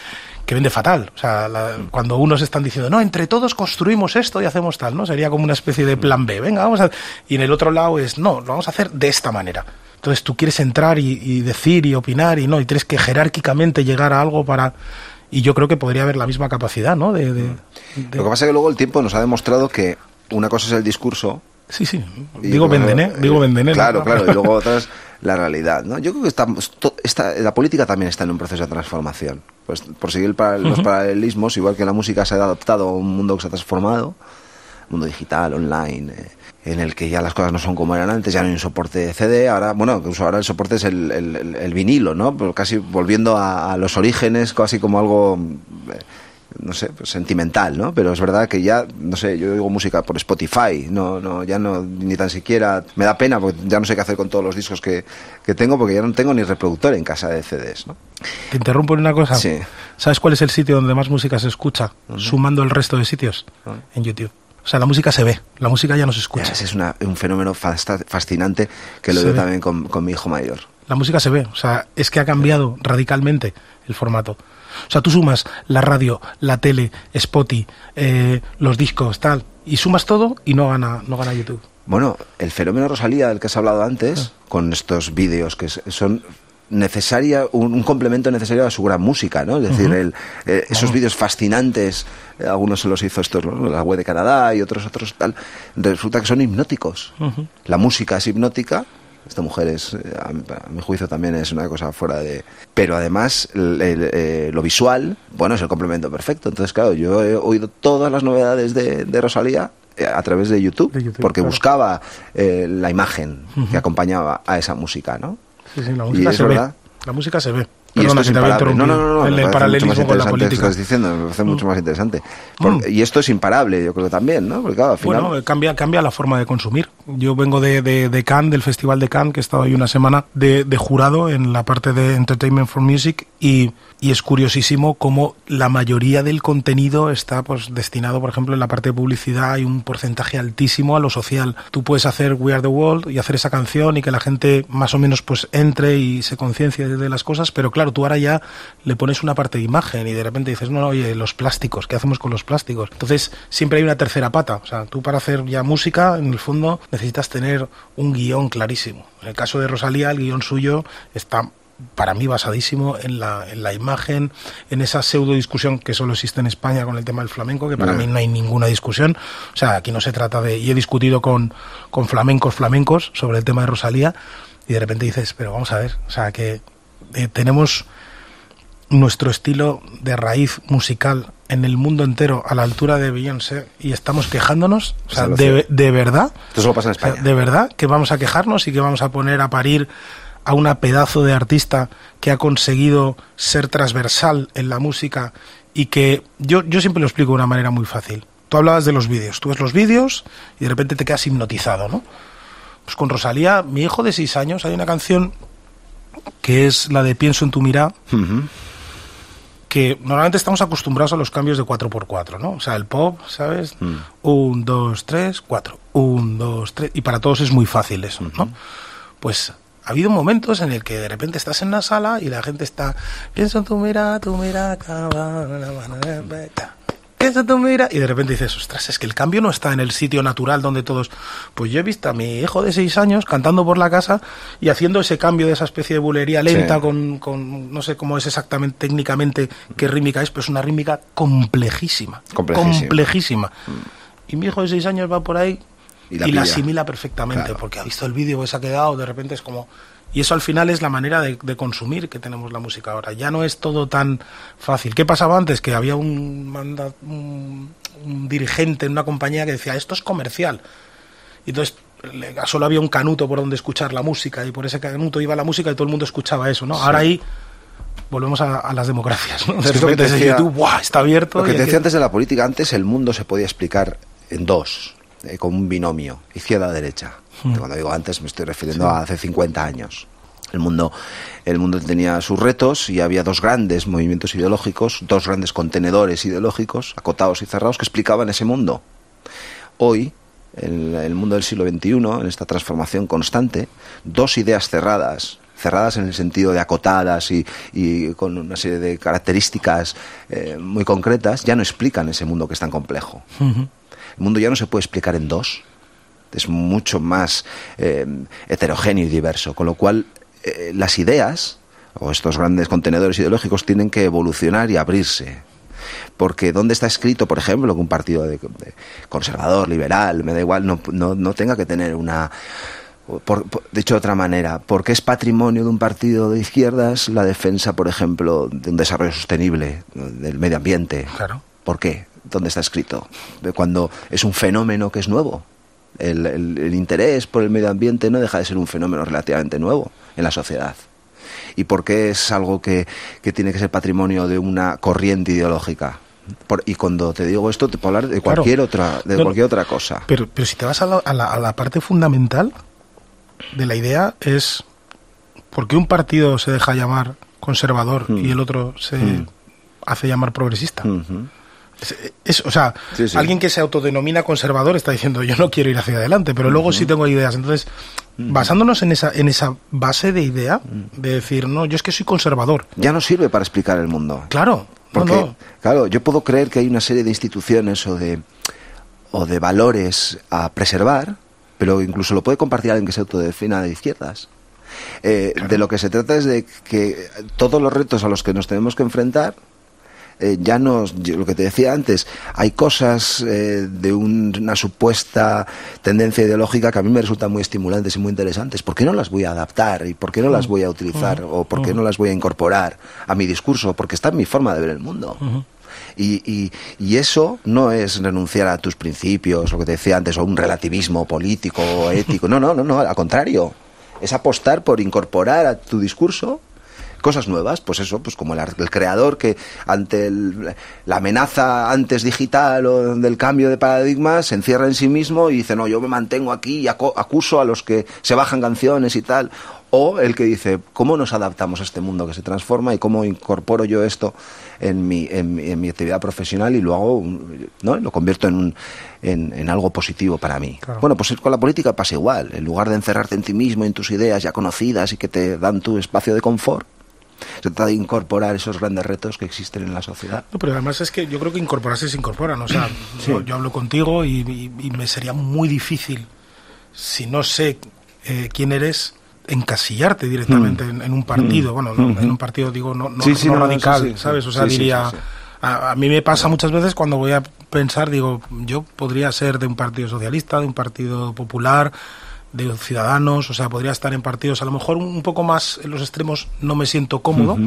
[SPEAKER 4] que vende fatal. O sea, la- cuando unos están diciendo, no, entre todos construimos esto y hacemos tal, ¿no? Sería como una especie de plan B. Venga, vamos a... Y en el otro lado es, no, lo vamos a hacer de esta manera. Entonces tú quieres entrar y, y decir y opinar y no, y tienes que jerárquicamente llegar a algo para... Y yo creo que podría haber la misma capacidad, ¿no? De, de- de-
[SPEAKER 5] Lo que pasa es que luego el tiempo nos ha demostrado que una cosa es el discurso.
[SPEAKER 4] Sí, sí. Digo
[SPEAKER 5] luego,
[SPEAKER 4] venden, ¿eh? Digo
[SPEAKER 5] eh,
[SPEAKER 4] venden, ¿eh?
[SPEAKER 5] Claro, claro. Y luego otra es la realidad. ¿no? Yo creo que estamos, to- esta- la política también está en un proceso de transformación. Pues por seguir el para- los paralelismos, igual que la música se ha adaptado a un mundo que se ha transformado, mundo digital, online, eh, en el que ya las cosas no son como eran antes, ya no hay un soporte de CD, ahora, bueno, incluso ahora el soporte es el, el- el- el vinilo, ¿no? Pero casi volviendo a, a los orígenes, casi como algo, eh, no sé, pues sentimental, ¿no? Pero es verdad que ya, no sé, yo oigo música por Spotify, no, no, ya no, ni tan siquiera, me da pena porque ya no sé qué hacer con todos los discos que, que tengo porque ya no tengo ni reproductor en casa de CDs, ¿no?
[SPEAKER 4] Te interrumpo en una cosa.
[SPEAKER 5] Sí.
[SPEAKER 4] ¿Sabes cuál es el sitio donde más música se escucha? Sumando el resto de sitios.
[SPEAKER 5] Ah.
[SPEAKER 4] En YouTube. O sea, la música se ve, la música ya no se escucha.
[SPEAKER 5] Ese es una- un fenómeno fascinante que lo
[SPEAKER 4] Se
[SPEAKER 5] veo
[SPEAKER 4] ve.
[SPEAKER 5] también con, con mi hijo mayor.
[SPEAKER 4] La música se ve, o sea, es que ha cambiado radicalmente el formato. O sea, tú sumas la radio, la tele, Spotify, eh, los discos, tal, y sumas todo y no gana, no gana YouTube.
[SPEAKER 5] Bueno, el fenómeno Rosalía del que has hablado antes, con estos vídeos que son necesaria un, un complemento necesario a su gran música, ¿no? Es decir, el, eh, esos vídeos fascinantes, eh, algunos se los hizo estos, ¿no? la web de Canadá y otros otros tal, resulta que son hipnóticos. La música es hipnótica. Esta mujer es, eh, a, mi- a mi juicio también es una cosa fuera de... Pero además el- el, eh, lo visual, bueno, es el complemento perfecto. Entonces, claro, yo he oído todas las novedades de, de Rosalía eh, a través de YouTube,
[SPEAKER 4] De YouTube,
[SPEAKER 5] porque
[SPEAKER 4] claro.
[SPEAKER 5] buscaba eh, la imagen que acompañaba a esa música, ¿no?
[SPEAKER 4] Sí, sí, la
[SPEAKER 5] Y
[SPEAKER 4] música
[SPEAKER 5] es
[SPEAKER 4] se
[SPEAKER 5] verdad.
[SPEAKER 4] ve. La música se ve.
[SPEAKER 5] Y
[SPEAKER 4] Perdona,
[SPEAKER 5] esto es
[SPEAKER 4] que te había
[SPEAKER 5] imparable. No, no, no,
[SPEAKER 4] interrumpido. El- el paralelismo con la política.
[SPEAKER 5] estás diciendo, me parece mucho más interesante. Por-
[SPEAKER 4] Mm.
[SPEAKER 5] Y esto es imparable, yo creo también, ¿no? Porque claro, al final...
[SPEAKER 4] Bueno, eh, cambia, cambia la forma de consumir. Yo vengo de, de, de Cannes, del Festival de Cannes, que he estado ahí una semana de, de jurado en la parte de Entertainment for Music y, y es curiosísimo cómo la mayoría del contenido está pues destinado, por ejemplo, en la parte de publicidad hay un porcentaje altísimo a lo social. Tú puedes hacer We Are the World y hacer esa canción y que la gente más o menos pues entre y se conciencie de las cosas, pero claro, tú ahora ya le pones una parte de imagen y de repente dices, no, no, oye, los plásticos, ¿qué hacemos con los plásticos? Entonces, siempre hay una tercera pata. O sea, tú para hacer ya música, en el fondo, necesitas tener un guion clarísimo. En el caso de Rosalía, el guion suyo está para mí basadísimo en la, en la imagen, en esa pseudo discusión que solo existe en España con el tema del flamenco, que para mí no hay ninguna discusión. O sea, aquí no se trata de... Y he discutido con, con flamencos flamencos sobre el tema de Rosalía y de repente dices, pero vamos a ver, o sea, que eh, tenemos nuestro estilo de raíz musical en el mundo entero a la altura de Beyoncé y estamos quejándonos, o sea, de, de verdad,
[SPEAKER 5] Esto solo pasa en
[SPEAKER 4] o sea,
[SPEAKER 5] España.
[SPEAKER 4] de verdad que vamos a quejarnos y que vamos a poner a parir a una pedazo de artista que ha conseguido ser transversal en la música y que yo, yo siempre lo explico de una manera muy fácil. Tú hablabas de los vídeos, tú ves los vídeos y de repente te quedas hipnotizado, ¿no? Pues con Rosalía, mi hijo de seis años, hay una canción que es la de Pienso en tu mirada, que normalmente estamos acostumbrados a los cambios de 4x4, ¿no? O sea, el pop, ¿sabes? Un, dos, tres, cuatro. Un, dos, tres. Y para todos es muy fácil eso, ¿no? Pues ha habido momentos en el que de repente estás en una sala y la gente está. Pienso en tu mira, tu mira. Pienso en tu mira. Y de repente dices, ostras, es que el cambio no está en el sitio natural donde todos. Pues yo he visto a mi hijo de seis años cantando por la casa y haciendo ese cambio de esa especie de bulería lenta
[SPEAKER 5] Sí.
[SPEAKER 4] con, con- no sé cómo es exactamente técnicamente qué rítmica es, pero es una rítmica complejísima.
[SPEAKER 5] Complejísima.
[SPEAKER 4] complejísima. Y mi hijo de seis años va por ahí
[SPEAKER 5] Y
[SPEAKER 4] y
[SPEAKER 5] la
[SPEAKER 4] asimila perfectamente,
[SPEAKER 5] Claro.
[SPEAKER 4] porque ha visto el vídeo se ha quedado, de repente es como... Y eso al final es la manera de, de consumir que tenemos la música ahora. Ya no es todo tan fácil. ¿Qué pasaba antes? Que había un, manda- un, un dirigente en una compañía que decía, esto es comercial. Y entonces solo había un canuto por donde escuchar la música y por ese canuto iba la música y todo el mundo escuchaba eso, ¿no? Ahora ahí volvemos a, a las democracias, ¿no?
[SPEAKER 5] Es que es lo que
[SPEAKER 4] repente
[SPEAKER 5] te
[SPEAKER 4] ese
[SPEAKER 5] decía-
[SPEAKER 4] YouTube, ¡buah! Está abierto.
[SPEAKER 5] Lo que te decía antes de la política, antes el mundo se podía explicar en dos, eh, como un binomio, izquierda-derecha.
[SPEAKER 4] Hmm.
[SPEAKER 5] Cuando digo antes me estoy refiriendo a hace 50 años. El mundo, el mundo tenía sus retos y había dos grandes movimientos ideológicos, dos grandes contenedores ideológicos, acotados y cerrados, que explicaban ese mundo. Hoy, en el mundo del siglo XXI, en esta transformación constante, dos ideas cerradas, cerradas en el sentido de acotadas y, y con una serie de características eh, muy concretas, ya no explican ese mundo que es tan complejo. El mundo ya no se puede explicar en dos, es mucho más eh, heterogéneo y diverso, con lo cual eh, las ideas o estos grandes contenedores ideológicos tienen que evolucionar y abrirse. Porque ¿dónde está escrito, por ejemplo, que un partido de- de conservador, liberal, me da igual, no, no, no tenga que tener una... por- por- dicho de otra manera, porque es patrimonio de un partido de izquierdas la defensa, por ejemplo, de un desarrollo sostenible del medio ambiente?
[SPEAKER 4] Claro.
[SPEAKER 5] ¿Por qué? ¿Dónde está escrito? Cuando es un fenómeno que es nuevo. El, el- el interés por el medio ambiente no deja de ser un fenómeno relativamente nuevo en la sociedad. ¿Y por qué es algo que, que tiene que ser patrimonio de una corriente ideológica? Por- y cuando te digo esto, te puedo hablar de
[SPEAKER 4] Claro.
[SPEAKER 5] cualquier otra, de
[SPEAKER 4] No,
[SPEAKER 5] cualquier otra cosa.
[SPEAKER 4] Pero, pero si te vas a la, a la- a la parte fundamental de la idea es por qué un partido se deja llamar conservador
[SPEAKER 5] Mm.
[SPEAKER 4] y el otro se
[SPEAKER 5] Mm.
[SPEAKER 4] hace llamar progresista. Es, es- o sea,
[SPEAKER 5] Sí, sí.
[SPEAKER 4] alguien que se autodenomina conservador está diciendo yo no quiero ir hacia adelante, pero luego sí tengo ideas. Entonces, basándonos en esa, en esa base de idea, de decir, no, yo es que soy conservador.
[SPEAKER 5] Ya no sirve para explicar el mundo.
[SPEAKER 4] Claro, no,
[SPEAKER 5] Porque,
[SPEAKER 4] no.
[SPEAKER 5] claro, yo puedo creer que hay una serie de instituciones o de, o de valores a preservar, pero incluso lo puede compartir alguien que se autodefina de izquierdas. Eh, De lo que se trata es de que todos los retos a los que nos tenemos que enfrentar, eh, ya yo- lo que te decía antes, hay cosas eh, de un- una supuesta tendencia ideológica que a mí me resultan muy estimulantes y muy interesantes. ¿Por qué no las voy a adaptar y por qué no las voy a utilizar o por qué no las voy a incorporar a mi discurso? Porque está en mi forma de ver el mundo. Y, y- y eso no es renunciar a tus principios, lo que te decía antes, o un relativismo político o ético. No, no, no, no, al contrario. Es apostar por incorporar a tu discurso cosas nuevas, pues eso, pues como el, el creador que ante el- la amenaza antes digital o del cambio de paradigma se encierra en sí mismo y dice, no, yo me mantengo aquí y acuso a los que se bajan canciones y tal. O el que dice, ¿cómo nos adaptamos a este mundo que se transforma y cómo incorporo yo esto en mi, en, mi- en mi actividad profesional y lo hago, un- ¿no? Lo convierto en, un, en, en algo positivo para mí.
[SPEAKER 4] Claro.
[SPEAKER 5] Bueno, pues con la política pasa igual. En lugar de encerrarte en ti mismo, en tus ideas ya conocidas y que te dan tu espacio de confort, se trata de incorporar esos grandes retos que existen en la sociedad.
[SPEAKER 4] No, pero además es que yo creo que incorporarse se incorporan. O sea, yo, yo hablo contigo y, y- y me sería muy difícil, si no sé eh, quién eres, encasillarte directamente en, en un partido. Bueno, no, en un partido digo no, no,
[SPEAKER 5] Mm. Sí, sí, no
[SPEAKER 4] radical,
[SPEAKER 5] sí, sí,
[SPEAKER 4] ¿sabes?
[SPEAKER 5] sí.
[SPEAKER 4] O sea,
[SPEAKER 5] Sí, sí,
[SPEAKER 4] diría...
[SPEAKER 5] sí, sí.
[SPEAKER 4] A, a mí me pasa muchas veces cuando voy a pensar, digo, yo podría ser de un partido socialista, de un partido popular, de ciudadanos, o sea, podría estar en partidos a lo mejor un, un poco más en los extremos, no me siento cómodo,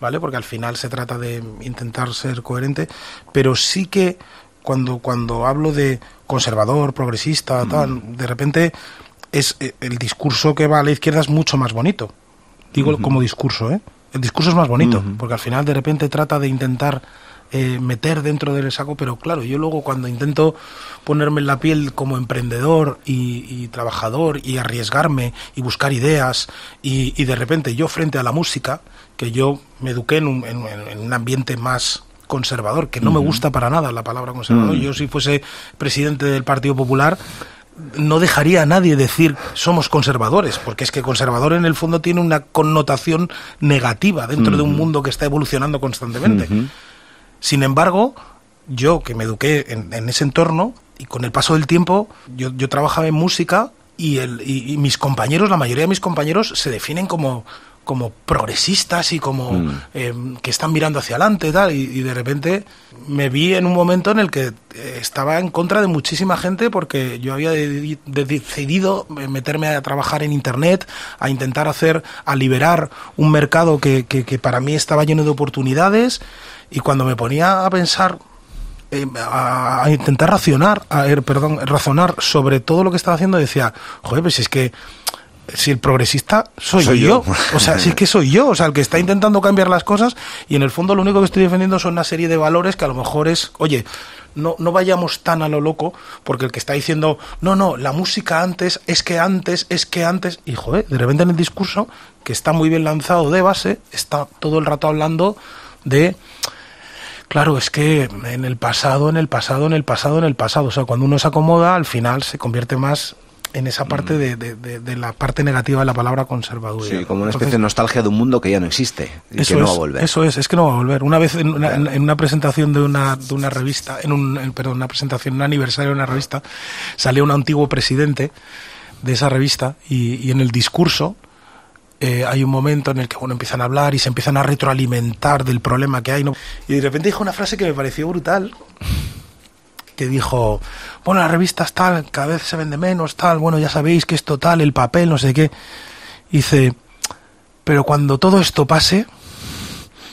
[SPEAKER 4] ¿vale? Porque al final se trata de intentar ser coherente, pero sí que cuando, cuando hablo de conservador, progresista, tal, de repente es eh, el discurso que va a la izquierda es mucho más bonito. Digo como discurso, ¿eh? El discurso es más bonito, porque al final de repente trata de intentar eh, meter dentro del saco, pero claro, yo luego cuando intento ponerme en la piel como emprendedor y, y trabajador y arriesgarme y buscar ideas y, y de repente yo frente a la música, que yo me eduqué en un, en- en un ambiente más conservador, que no me gusta para nada la palabra conservador, yo si fuese presidente del Partido Popular no dejaría a nadie decir somos conservadores, porque es que conservador en el fondo tiene una connotación negativa dentro de un mundo que está evolucionando constantemente. Sin embargo, yo que me eduqué en, en ese entorno y con el paso del tiempo, yo, yo trabajaba en música y, el, y, y mis compañeros, la mayoría de mis compañeros se definen como como progresistas y como eh, que están mirando hacia adelante y tal y, y de repente me vi en un momento en el que eh, estaba en contra de muchísima gente porque yo había de- de- decidido meterme a trabajar en internet a intentar hacer a liberar un mercado que, que- que para mí estaba lleno de oportunidades y cuando me ponía a pensar eh, a, intentar racionar, a, er, perdón, razonar sobre todo lo que estaba haciendo, decía, joder, pues es que si el progresista soy,
[SPEAKER 5] Soy
[SPEAKER 4] yo.
[SPEAKER 5] yo.
[SPEAKER 4] o sea, si es que soy yo, o sea, el que está intentando cambiar las cosas y en el fondo lo único que estoy defendiendo son una serie de valores que a lo mejor es, oye, no, no vayamos tan a lo loco, porque el que está diciendo, no, no, la música antes, es que antes, es que antes, y joder, de repente en el discurso, que está muy bien lanzado de base, está todo el rato hablando de Claro, es que en el pasado, en el pasado, en el pasado, en el pasado. O sea, cuando uno se acomoda, al final se convierte más en esa parte de, de- de- de la parte negativa de la palabra conservaduría.
[SPEAKER 5] Sí, como una
[SPEAKER 4] Entonces,
[SPEAKER 5] especie de nostalgia de un mundo que ya no existe y
[SPEAKER 4] eso
[SPEAKER 5] que no
[SPEAKER 4] es,
[SPEAKER 5] va a volver.
[SPEAKER 4] Eso es, es que no va a volver. Una vez en una, en una presentación de una, de una revista, en un, en- perdón, una presentación, un aniversario de una revista, salió un antiguo presidente de esa revista y, y en el discurso eh, hay un momento en el que bueno, empiezan a hablar y se empiezan a retroalimentar del problema que hay. ¿no? Y de repente dijo una frase que me pareció brutal, que dijo, bueno, las revistas tal, cada vez se vende menos, tal, bueno, ya sabéis que esto tal, el papel, no sé qué. Dice, pero cuando todo esto pase,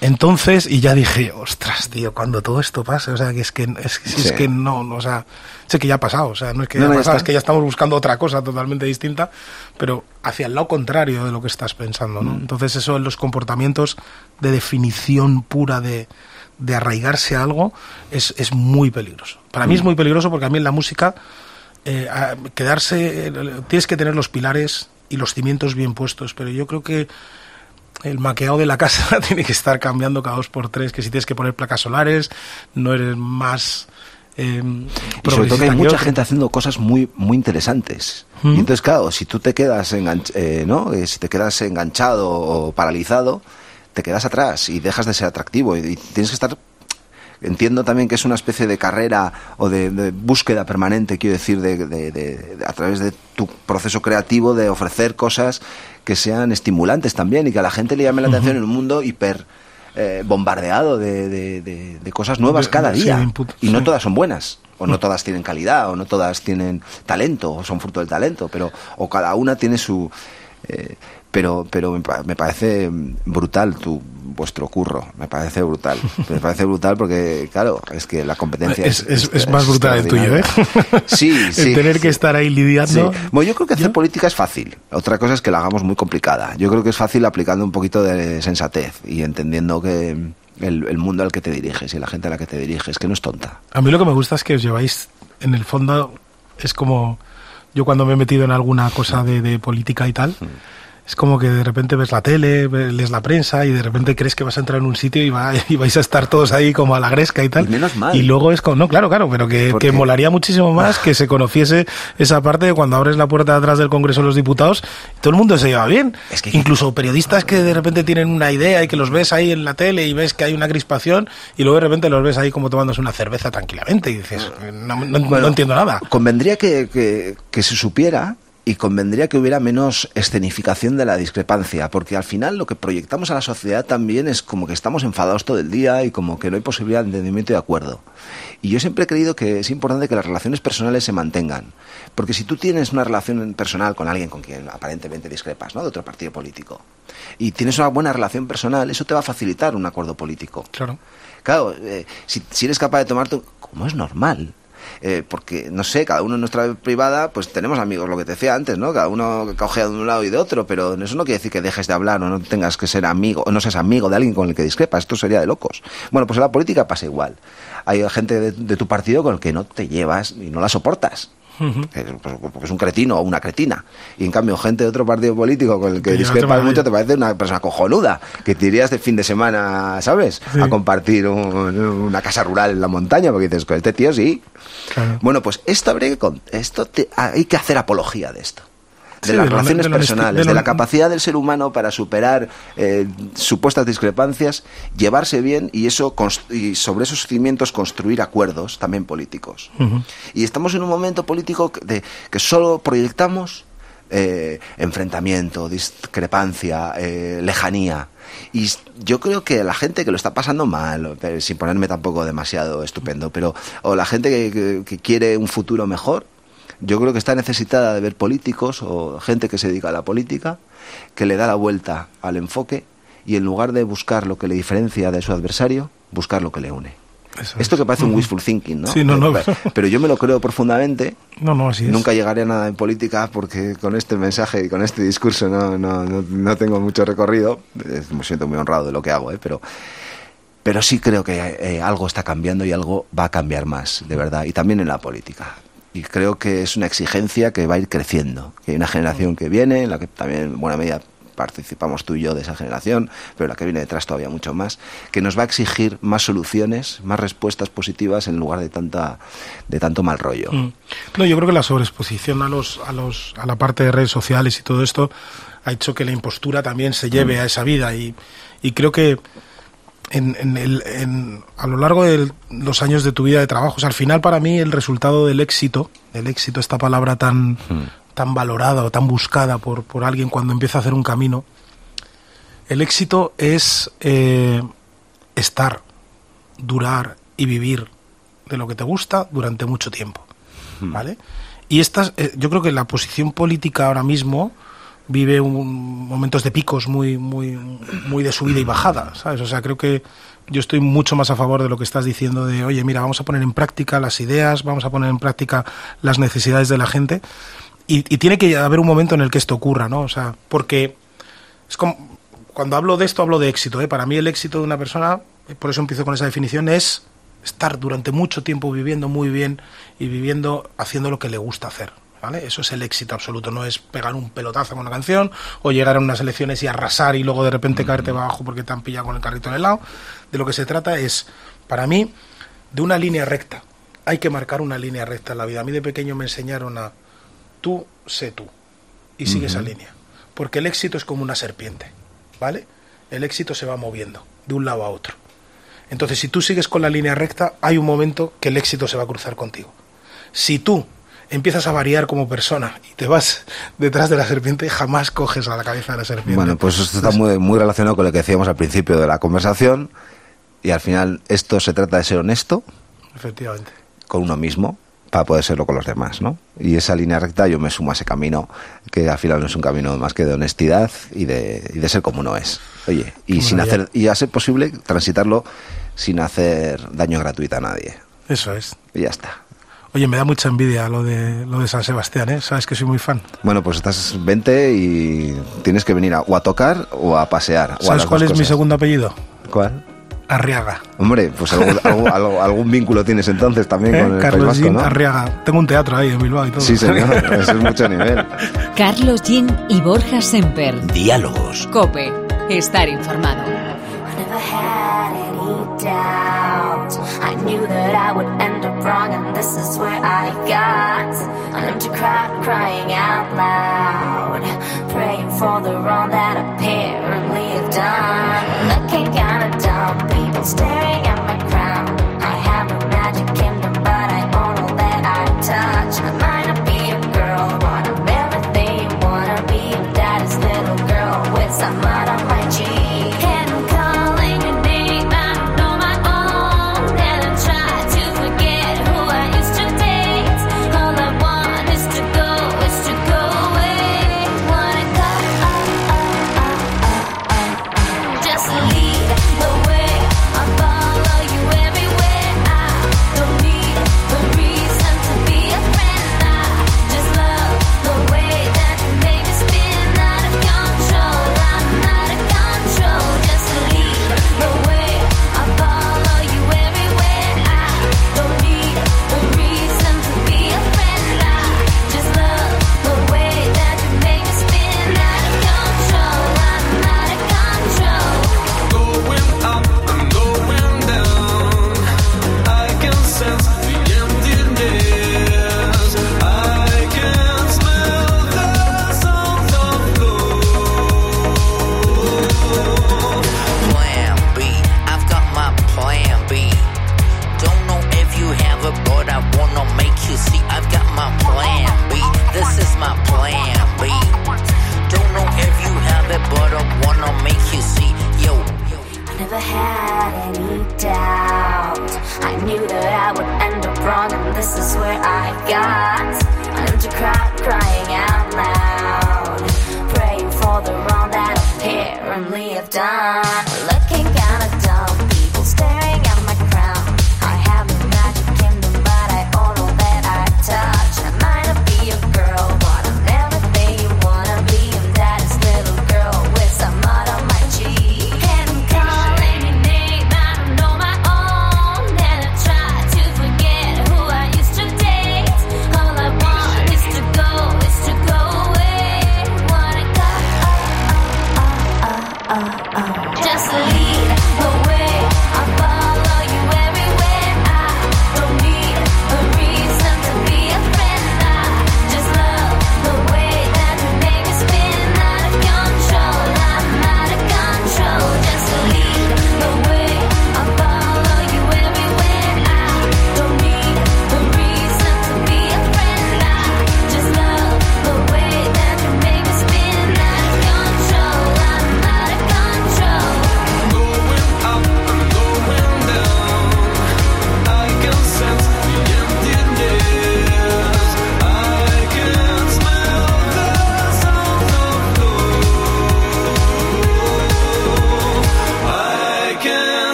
[SPEAKER 4] entonces, y ya dije, ostras, tío, cuando todo esto pase, o sea, que es que, es, que- es no, no, o sea, sé que ya ha pasado, o sea, no es que
[SPEAKER 5] No,
[SPEAKER 4] ya ha pasado, es que ya estamos buscando otra cosa totalmente distinta, pero hacia el lado contrario de lo que estás pensando, ¿no? Entonces, eso en los comportamientos de definición pura de, de arraigarse a algo es, es muy peligroso. Para mí es muy peligroso porque a mí en la música eh, quedarse, tienes que tener los pilares y los cimientos bien puestos, pero yo creo que el maqueado de la casa *laughs* tiene que estar cambiando cada dos por tres, que si tienes que poner placas solares, no eres más... Eh,
[SPEAKER 5] Y sobre todo que hay mucha
[SPEAKER 4] otro.
[SPEAKER 5] gente haciendo cosas muy muy interesantes. Y entonces, claro, si tú te quedas enganch- eh, ¿no? Eh, si te quedas enganchado o paralizado, te quedas atrás y dejas de ser atractivo. Y, y tienes que estar. Entiendo también que es una especie de carrera o de, de búsqueda permanente, quiero decir, de, a través de tu proceso creativo de ofrecer cosas que sean estimulantes también y que a la gente le llame la atención en un mundo hiper eh, bombardeado de, cosas nuevas cada día.
[SPEAKER 4] input,
[SPEAKER 5] y no
[SPEAKER 4] sí.
[SPEAKER 5] todas son buenas, o no todas tienen calidad, o no todas tienen talento, o son fruto del talento, pero o cada una tiene su... eh, pero, pero me, pa- me parece brutal tu vuestro curro, me parece brutal. *laughs* Me parece brutal porque, claro, es que la competencia
[SPEAKER 4] Es, es- es más brutal el tuyo, ¿eh?
[SPEAKER 5] Sí, *laughs*
[SPEAKER 4] El
[SPEAKER 5] sí.
[SPEAKER 4] tener que estar ahí lidiando.
[SPEAKER 5] Sí. Bueno, yo creo que hacer política es fácil. Otra cosa es que la hagamos muy complicada. Yo creo que es fácil aplicando un poquito de sensatez y entendiendo que el, el mundo al que te diriges y la gente a la que te diriges, que no es tonta.
[SPEAKER 4] A mí lo que me gusta es que os lleváis, en el fondo, es como yo cuando me he metido en alguna cosa de, de política y tal, es como que de repente ves la tele, ves- lees la prensa y de repente crees que vas a entrar en un sitio y, va- *laughs* y vais a estar todos ahí como a la gresca y tal.
[SPEAKER 5] Y menos mal.
[SPEAKER 4] Y luego es como, no, claro, claro, pero que, que molaría muchísimo más que se conociese esa parte de cuando abres la puerta de atrás del Congreso de los Diputados, todo el mundo se lleva bien.
[SPEAKER 5] Es que-
[SPEAKER 4] Incluso periodistas que de repente tienen una idea y que los ves ahí en la tele y ves que hay una crispación y luego de repente los ves ahí como tomándose una cerveza tranquilamente y dices, no, no- no
[SPEAKER 5] Bueno,
[SPEAKER 4] entiendo nada.
[SPEAKER 5] Convendría que, que- que se supiera y convendría que hubiera menos escenificación de la discrepancia, porque al final lo que proyectamos a la sociedad también es como que estamos enfadados todo el día y como que no hay posibilidad de entendimiento y de acuerdo. Y yo siempre he creído que es importante que las relaciones personales se mantengan, porque si tú tienes una relación personal con alguien con quien aparentemente discrepas, ¿no? de otro partido político, y tienes una buena relación personal, eso te va a facilitar un acuerdo político.
[SPEAKER 4] Claro.
[SPEAKER 5] Claro, eh, si, si eres capaz de tomarte, como es normal, eh, porque, no sé, cada uno en nuestra privada, pues tenemos amigos, lo que te decía antes, ¿no? Cada uno cogea de un lado y de otro, pero eso no quiere decir que dejes de hablar o no tengas que ser amigo, o no seas amigo de alguien con el que discrepas, esto sería de locos. Bueno, pues en la política pasa igual. Hay gente de, de tu partido con el que no te llevas y no la soportas. Eh, pues, Porque es un cretino o una cretina. Y en cambio, gente de otro partido político con el que discrepas
[SPEAKER 4] maravilla.
[SPEAKER 5] mucho te parece una persona cojonuda, que te irías de fin de semana, ¿sabes?
[SPEAKER 4] Sí.
[SPEAKER 5] A compartir un- una casa rural en la montaña, porque dices, con este tío sí.
[SPEAKER 4] Claro.
[SPEAKER 5] Bueno, pues esto habría que esto te- hay que hacer apología de esto. De
[SPEAKER 4] Sí,
[SPEAKER 5] las
[SPEAKER 4] de
[SPEAKER 5] relaciones
[SPEAKER 4] de
[SPEAKER 5] personales,
[SPEAKER 4] de
[SPEAKER 5] la capacidad del ser humano para superar eh, supuestas discrepancias, llevarse bien y eso y sobre esos cimientos construir acuerdos también políticos. Y estamos en un momento político que- de, que solo proyectamos eh, enfrentamiento, discrepancia, eh, lejanía. Y yo creo que la gente que lo está pasando mal, pero sin ponerme tampoco demasiado estupendo, pero o la gente que, que- que quiere un futuro mejor, yo creo que está necesitada de ver políticos o gente que se dedica a la política, que le da la vuelta al enfoque y en lugar de buscar lo que le diferencia de su adversario, buscar lo que le une.
[SPEAKER 4] Eso
[SPEAKER 5] Esto
[SPEAKER 4] es.
[SPEAKER 5] que parece un wishful thinking, ¿no?
[SPEAKER 4] Sí, no, no.
[SPEAKER 5] Pero, yo me lo creo profundamente.
[SPEAKER 4] No, no, así es.
[SPEAKER 5] Nunca llegaré a nada en política porque con este mensaje y con este discurso no, no, no, no tengo mucho recorrido. Me siento muy honrado de lo que hago, ¿eh? pero, pero sí creo que eh, algo está cambiando y algo va a cambiar más, de verdad, y también en la política. Y creo que es una exigencia que va a ir creciendo. Que hay una generación que viene, en la que también en buena medida participamos tú y yo de esa generación, pero la que viene detrás todavía mucho más, que nos va a exigir más soluciones, más respuestas positivas en lugar de tanta de tanto mal rollo.
[SPEAKER 4] Mm. No, yo creo que la sobreexposición a los, a los, a la parte de redes sociales y todo esto ha hecho que la impostura también se lleve a esa vida y, y creo que en, en el, en- a lo largo de los años de tu vida de trabajo, o sea, al final para mí el resultado del éxito, el éxito, esta palabra tan, tan valorada o tan buscada por, por alguien cuando empieza a hacer un camino, el éxito es eh, estar, durar y vivir de lo que te gusta durante mucho tiempo. ¿Vale? Y estas, eh, yo creo que la posición política ahora mismo vive un- momentos de picos muy, muy, muy de subida y bajada, ¿sabes? O sea, creo que yo estoy mucho más a favor de lo que estás diciendo de, oye, mira, vamos a poner en práctica las ideas, vamos a poner en práctica las necesidades de la gente. Y, tiene que haber un momento en el que esto ocurra, ¿no? O sea, porque es como, cuando hablo de esto hablo de éxito, ¿eh? Para mí el éxito de una persona, eh, por eso empiezo con esa definición, es estar durante mucho tiempo viviendo muy bien y viviendo haciendo lo que le gusta hacer. ¿Vale? Eso es el éxito absoluto, no es pegar un pelotazo con una canción o llegar a unas elecciones y arrasar y luego de repente caerte abajo porque te han pillado con el carrito en el lado. De lo que se trata es, para mí, de una línea recta. Hay que marcar una línea recta en la vida. A mí de pequeño me enseñaron a tú sé tú y sigue esa línea. Porque el éxito es como una serpiente, ¿vale? El éxito se va moviendo de un lado a otro. Entonces, si tú sigues con la línea recta, hay un momento que el éxito se va a cruzar contigo. Si tú empiezas a variar como persona y te vas detrás de la serpiente, jamás coges a la cabeza de la serpiente.
[SPEAKER 5] Bueno, pues esto está muy, muy relacionado con lo que decíamos al principio de la conversación y al final esto se trata de ser honesto
[SPEAKER 4] Efectivamente.
[SPEAKER 5] con uno mismo para poder serlo con los demás, ¿no? Y esa línea recta yo me sumo a ese camino, que al final no es un camino más que de honestidad y de, y de ser como uno es. Oye, y sin hacer, y a ser posible transitarlo sin hacer daño gratuito a nadie.
[SPEAKER 4] Eso es.
[SPEAKER 5] Y ya está.
[SPEAKER 4] Oye, me da mucha envidia lo de lo de San Sebastián, ¿eh? Sabes que soy muy fan.
[SPEAKER 5] Bueno, pues estás 20 y tienes que venir a, o a tocar o a pasear.
[SPEAKER 4] ¿Sabes cuál es mi segundo apellido?
[SPEAKER 5] ¿Cuál?
[SPEAKER 4] Arriaga.
[SPEAKER 5] Hombre, pues algún, *laughs* algún, algún, vínculo tienes entonces también
[SPEAKER 4] ¿Eh?
[SPEAKER 5] con el
[SPEAKER 4] Carlos
[SPEAKER 5] País Vasco,
[SPEAKER 4] Jean
[SPEAKER 5] ¿no?
[SPEAKER 4] Arriaga. Tengo un teatro ahí en Bilbao y todo.
[SPEAKER 5] Sí, señor, *laughs* eso es mucho nivel.
[SPEAKER 2] Carlos Jean y Borja Semper.
[SPEAKER 3] Diálogos.
[SPEAKER 2] Cope. Estar informado.
[SPEAKER 6] Doubt. I knew that I would end up wrong, and this is where I got an empty crowd crying out loud, praying for the wrong
[SPEAKER 7] this is
[SPEAKER 6] where I got an empty crowd crying out loud, praying for the wrong that apparently I've done.